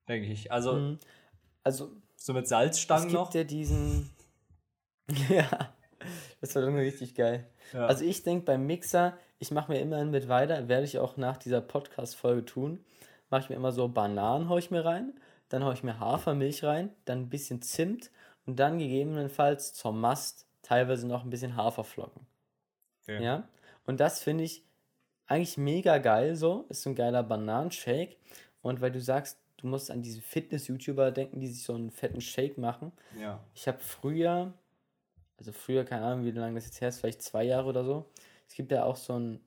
Denke ich. Also, Mhm. Also, so mit es Salzstangen gibt noch. ja diesen. *laughs* ja, das wird irgendwie richtig geil. Ja. Also, ich denke beim Mixer, ich mache mir immer mit weiter, werde ich auch nach dieser Podcast-Folge tun. Mache ich mir immer so Bananen, haue ich mir rein, dann haue ich mir Hafermilch rein, dann ein bisschen Zimt und dann gegebenenfalls zur Mast teilweise noch ein bisschen Haferflocken. Okay. Ja. Und das finde ich eigentlich mega geil so. Ist so ein geiler Bananenshake. Und weil du sagst, du musst an diese Fitness-YouTuber denken, die sich so einen fetten Shake machen. ja. Ich habe früher, also früher, keine Ahnung, wie lange das jetzt her ist, vielleicht zwei Jahre oder so. Es gibt ja auch so ein,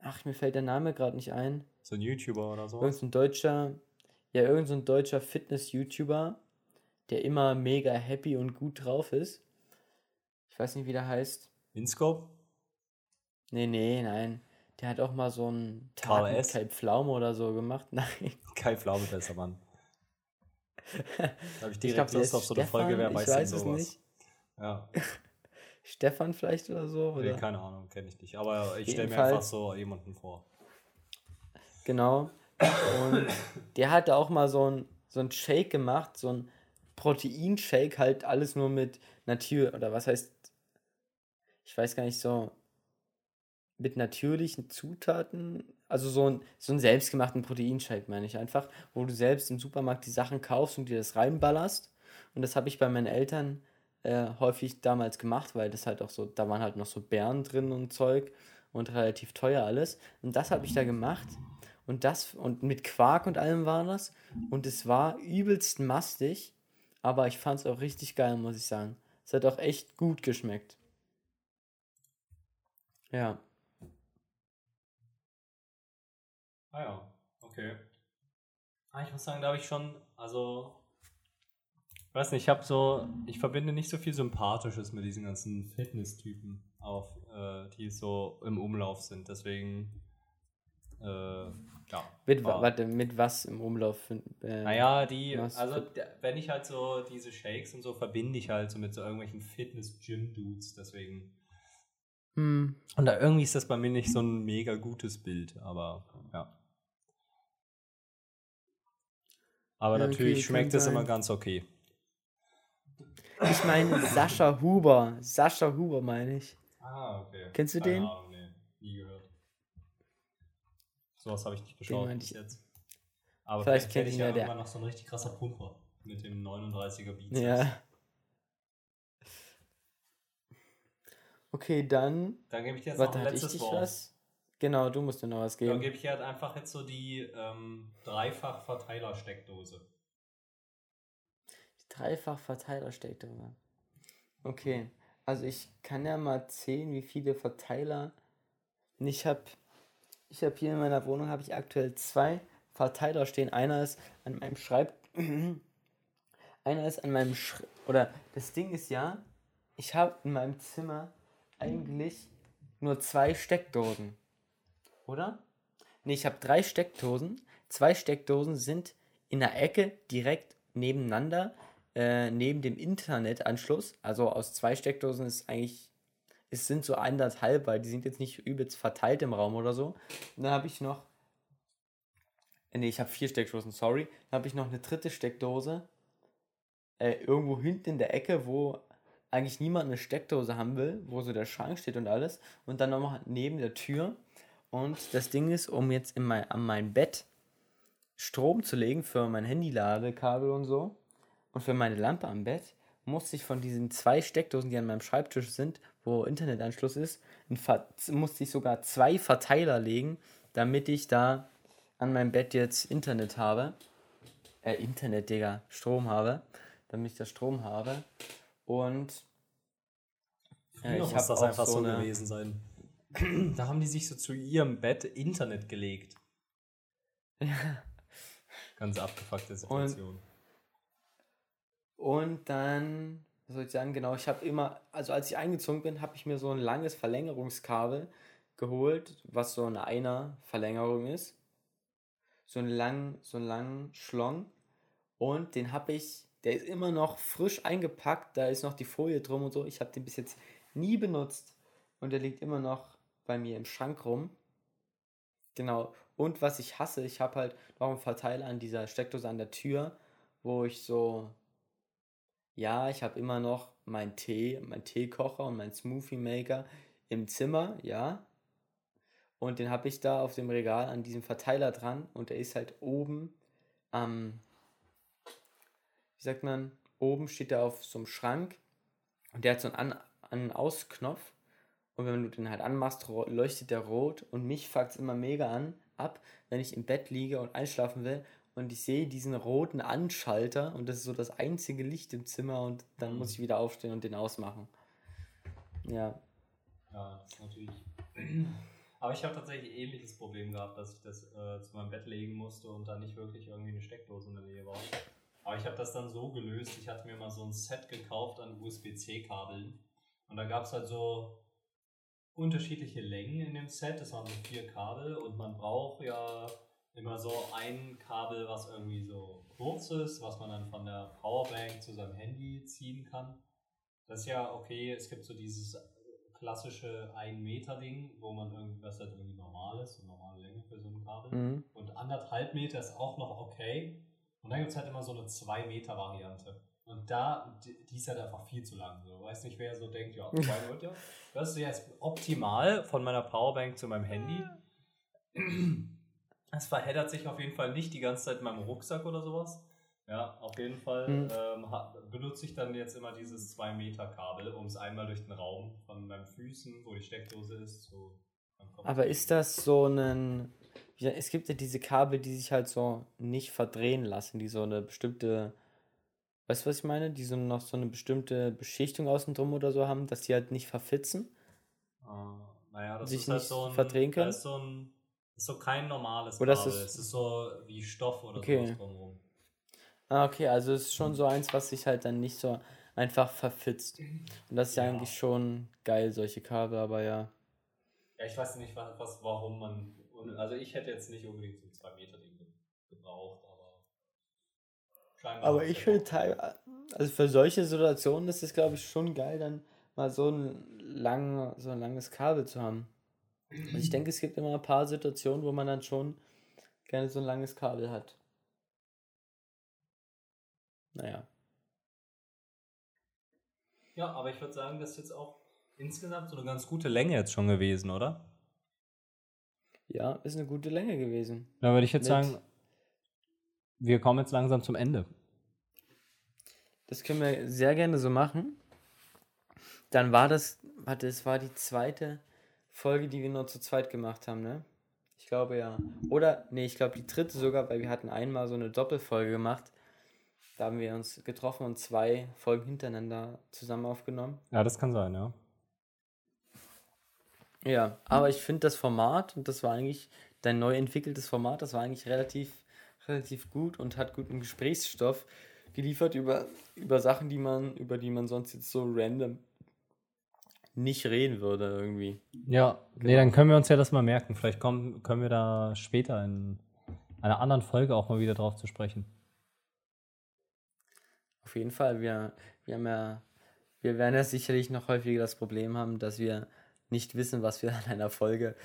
ach, mir fällt der Name gerade nicht ein. So ein YouTuber oder so. Irgend so ein deutscher, ja, irgend so ein deutscher Fitness-YouTuber, der immer mega happy und gut drauf ist. Ich weiß nicht, wie der heißt. Inscope? Nee, nee, nein. Der hat auch mal so einen Tag mit. Kai Pflaume oder so gemacht. *laughs* Nein. Kai Pflaume, besser Mann. *laughs* Da habe ich direkt ich Lust auf so eine Folge, wer weiß, ich weiß es nicht. Ja. *laughs* Stefan vielleicht oder so? Oder? Nee, keine Ahnung, kenne ich nicht. Aber ich stelle mir einfach so jemanden vor. Genau. Und der hatte auch mal so ein, so ein Shake gemacht, so ein Proteinshake, halt alles nur mit Natur, oder was heißt, ich weiß gar nicht so, mit natürlichen Zutaten, also so ein, so einen selbstgemachten Proteinshake meine ich einfach, wo du selbst im Supermarkt die Sachen kaufst und dir das reinballerst. Und das habe ich bei meinen Eltern äh, häufig damals gemacht, weil das halt auch so, da waren halt noch so Beeren drin und Zeug und relativ teuer alles. Und das habe ich da gemacht. Und das, und mit Quark und allem war das. Und es war übelst mastig, aber ich fand es auch richtig geil, muss ich sagen. Es hat auch echt gut geschmeckt. Ja. Ah ja, okay. Ah, ich muss sagen, da habe ich schon, also weiß nicht, ich habe so, ich verbinde nicht so viel Sympathisches mit diesen ganzen Fitness-Typen auf, äh, die so im Umlauf sind. Deswegen, äh, ja. Mit, warte, mit was im Umlauf? Äh, naja, die, also wenn ich halt so diese Shakes und so verbinde ich halt so mit so irgendwelchen Fitness-Gym-Dudes, deswegen. Hm. Und da irgendwie ist das bei mir nicht so ein mega gutes Bild, aber ja. Aber ja, natürlich okay, schmeckt es immer ganz okay. Ich meine Sascha Huber. Sascha Huber meine ich. Ah, okay. Kennst du Keine den? Ahnung, nee. Nie gehört. Sowas habe ich nicht geschaut bis jetzt. Aber vielleicht, vielleicht kennt ich ja irgendwann noch so ein richtig krasser Pumper mit dem 39er Bizeps. Ja. Okay, dann. Dann gebe ich dir jetzt Warte, noch ein letztes Wort. Was? Genau, du musst dir noch was geben. Dann gebe ich dir halt einfach jetzt so die ähm, Dreifach-Verteiler-Steckdose. Dreifach-Verteiler-Steckdose. Okay, also ich kann ja mal zählen, wie viele Verteiler. Ich habe ich hab hier in meiner Wohnung habe ich aktuell zwei Verteiler stehen. Einer ist an meinem Schreib. *clears throat* Einer ist an meinem Sch oder das Ding ist ja, ich habe in meinem Zimmer eigentlich nur zwei Steckdosen. Oder? Ne, ich habe drei Steckdosen. Zwei Steckdosen sind in der Ecke direkt nebeneinander äh, neben dem Internetanschluss, also aus zwei Steckdosen ist eigentlich, es sind so anderthalb, weil die sind jetzt nicht übelst verteilt im Raum oder so. Und dann habe ich noch, ne, ich habe vier Steckdosen, sorry. Dann habe ich noch eine dritte Steckdose, äh, irgendwo hinten in der Ecke, wo eigentlich niemand eine Steckdose haben will, wo so der Schrank steht und alles. Und dann nochmal neben der Tür. Und das Ding ist, um jetzt in mein, an mein Bett Strom zu legen für mein Handy-Ladekabel und so, und für meine Lampe am Bett musste ich von diesen zwei Steckdosen, die an meinem Schreibtisch sind, wo Internetanschluss ist, musste ich sogar zwei Verteiler legen, damit ich da an meinem Bett jetzt Internet habe. Äh, Internet, Digga, Strom habe. Damit ich da Strom habe. Und äh, ich habe das einfach so, eine... gewesen sein. da haben die sich so zu ihrem Bett Internet gelegt. Ja. *laughs* Ganz abgefuckte Situation. Und und dann, was soll ich sagen, genau, ich habe immer, also als ich eingezogen bin, habe ich mir so ein langes Verlängerungskabel geholt, was so eine Einer-Verlängerung ist. So einen langen, so einen langen Schlong. Und den habe ich, der ist immer noch frisch eingepackt, da ist noch die Folie drum und so. Ich habe den bis jetzt nie benutzt. Und der liegt immer noch bei mir im Schrank rum. Genau. Und was ich hasse, ich habe halt noch einen Verteiler an dieser Steckdose an der Tür, wo ich so ja, ich habe immer noch meinen Tee, meinen Teekocher und meinen Smoothie Maker im Zimmer, ja. Und den habe ich da auf dem Regal an diesem Verteiler dran und der ist halt oben am, wie sagt man, oben steht er auf so einem Schrank und der hat so einen An-, An Ausknopf und wenn du den halt anmachst, leuchtet der rot und mich fuckt es immer mega an, ab, wenn ich im Bett liege und einschlafen will und ich sehe diesen roten Anschalter und das ist so das einzige Licht im Zimmer und dann mhm. muss ich wieder aufstehen und den ausmachen. Ja. Ja, das ist natürlich. *clears throat* Aber ich habe tatsächlich ähnliches Problem gehabt, dass ich das äh, zu meinem Bett legen musste und da nicht wirklich irgendwie eine Steckdose in der Nähe war. Aber ich habe das dann so gelöst, ich hatte mir mal so ein Set gekauft an USB-C-Kabeln und da gab es halt so unterschiedliche Längen in dem Set, das waren so vier Kabel und man braucht ja immer so ein Kabel, was irgendwie so kurz ist, was man dann von der Powerbank zu seinem Handy ziehen kann. Das ist ja okay, es gibt so dieses klassische 1 Meter Ding, wo man irgendwie, was halt irgendwie normal ist, eine normale Länge für so ein Kabel. Mhm. Und anderthalb Meter ist auch noch okay. Und dann gibt es halt immer so eine 2 Meter Variante. Und da, die, ist halt einfach viel zu lang. So. Weiß nicht, wer so denkt, ja, 2 *laughs* Meter. Das ist jetzt optimal von meiner Powerbank zu meinem Handy. *clears throat* Es verheddert sich auf jeden Fall nicht die ganze Zeit in meinem Rucksack oder sowas. Ja, auf jeden Fall Mhm. ähm, benutze ich dann jetzt immer dieses 2 Meter Kabel, um es einmal durch den Raum von meinen Füßen, wo die Steckdose ist, zu Aber ist das so ein. Ja, es gibt ja diese Kabel, die sich halt so nicht verdrehen lassen, die so eine bestimmte. Weißt du, was ich meine? Die so noch so eine bestimmte Beschichtung außen drum oder so haben, dass die halt nicht verfitzen. Äh, naja, das sich ist halt nicht so ein, verdrehen können? Das ist so ein, ist so kein normales Oder ist Kabel. es- es ist so wie Stoff oder Okay. sowas drumherum. Ah, okay, also es ist schon so eins, was sich halt dann nicht so einfach verfitzt. Und das ist ja, Ja. eigentlich schon geil, solche Kabel, aber ja. Ja, ich weiß nicht, was, was warum man. Also ich hätte jetzt nicht unbedingt so ein 2 Meter Ding ge- gebraucht, aber. scheinbar Aber ich finde noch- teil- also für solche Situationen ist es, glaube ich, schon geil, dann mal so ein, lang, so ein langes Kabel zu haben. Also ich denke, es gibt immer ein paar Situationen, wo man dann schon gerne so ein langes Kabel hat. Naja. Ja, aber ich würde sagen, das ist jetzt auch insgesamt so eine ganz gute Länge jetzt schon gewesen, oder? Ja, ist eine gute Länge gewesen. Da würde ich jetzt Mit- sagen, wir kommen jetzt langsam zum Ende. Das können wir sehr gerne so machen. Dann war das, warte, es war die zweite Folge, die wir nur zu zweit gemacht haben, ne? Ich glaube ja. Oder, nee, ich glaube die dritte sogar, weil wir hatten einmal so eine Doppelfolge gemacht. Da haben wir uns getroffen und zwei Folgen hintereinander zusammen aufgenommen. Ja, das kann sein, ja. Ja, aber ich finde das Format, und das war eigentlich dein neu entwickeltes Format, das war eigentlich relativ, relativ gut und hat guten Gesprächsstoff geliefert über, über Sachen, die man, über die man sonst jetzt so random nicht reden würde irgendwie. Ja, nee, dann können wir uns ja das mal merken. Vielleicht kommen, können wir da später in einer anderen Folge auch mal wieder drauf zu sprechen. Auf jeden Fall, wir, wir haben ja, wir werden ja sicherlich noch häufiger das Problem haben, dass wir nicht wissen, was wir *laughs* in einer Folge,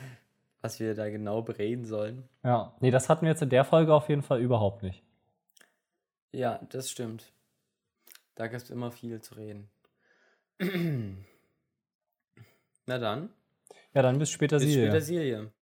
was wir da genau bereden sollen. Ja, nee, das hatten wir jetzt in der Folge auf jeden Fall überhaupt nicht. Ja, das stimmt. Da gab es immer viel zu reden. *clears throat* Na dann, Ja, dann bis später, bis Silja. später, Silje.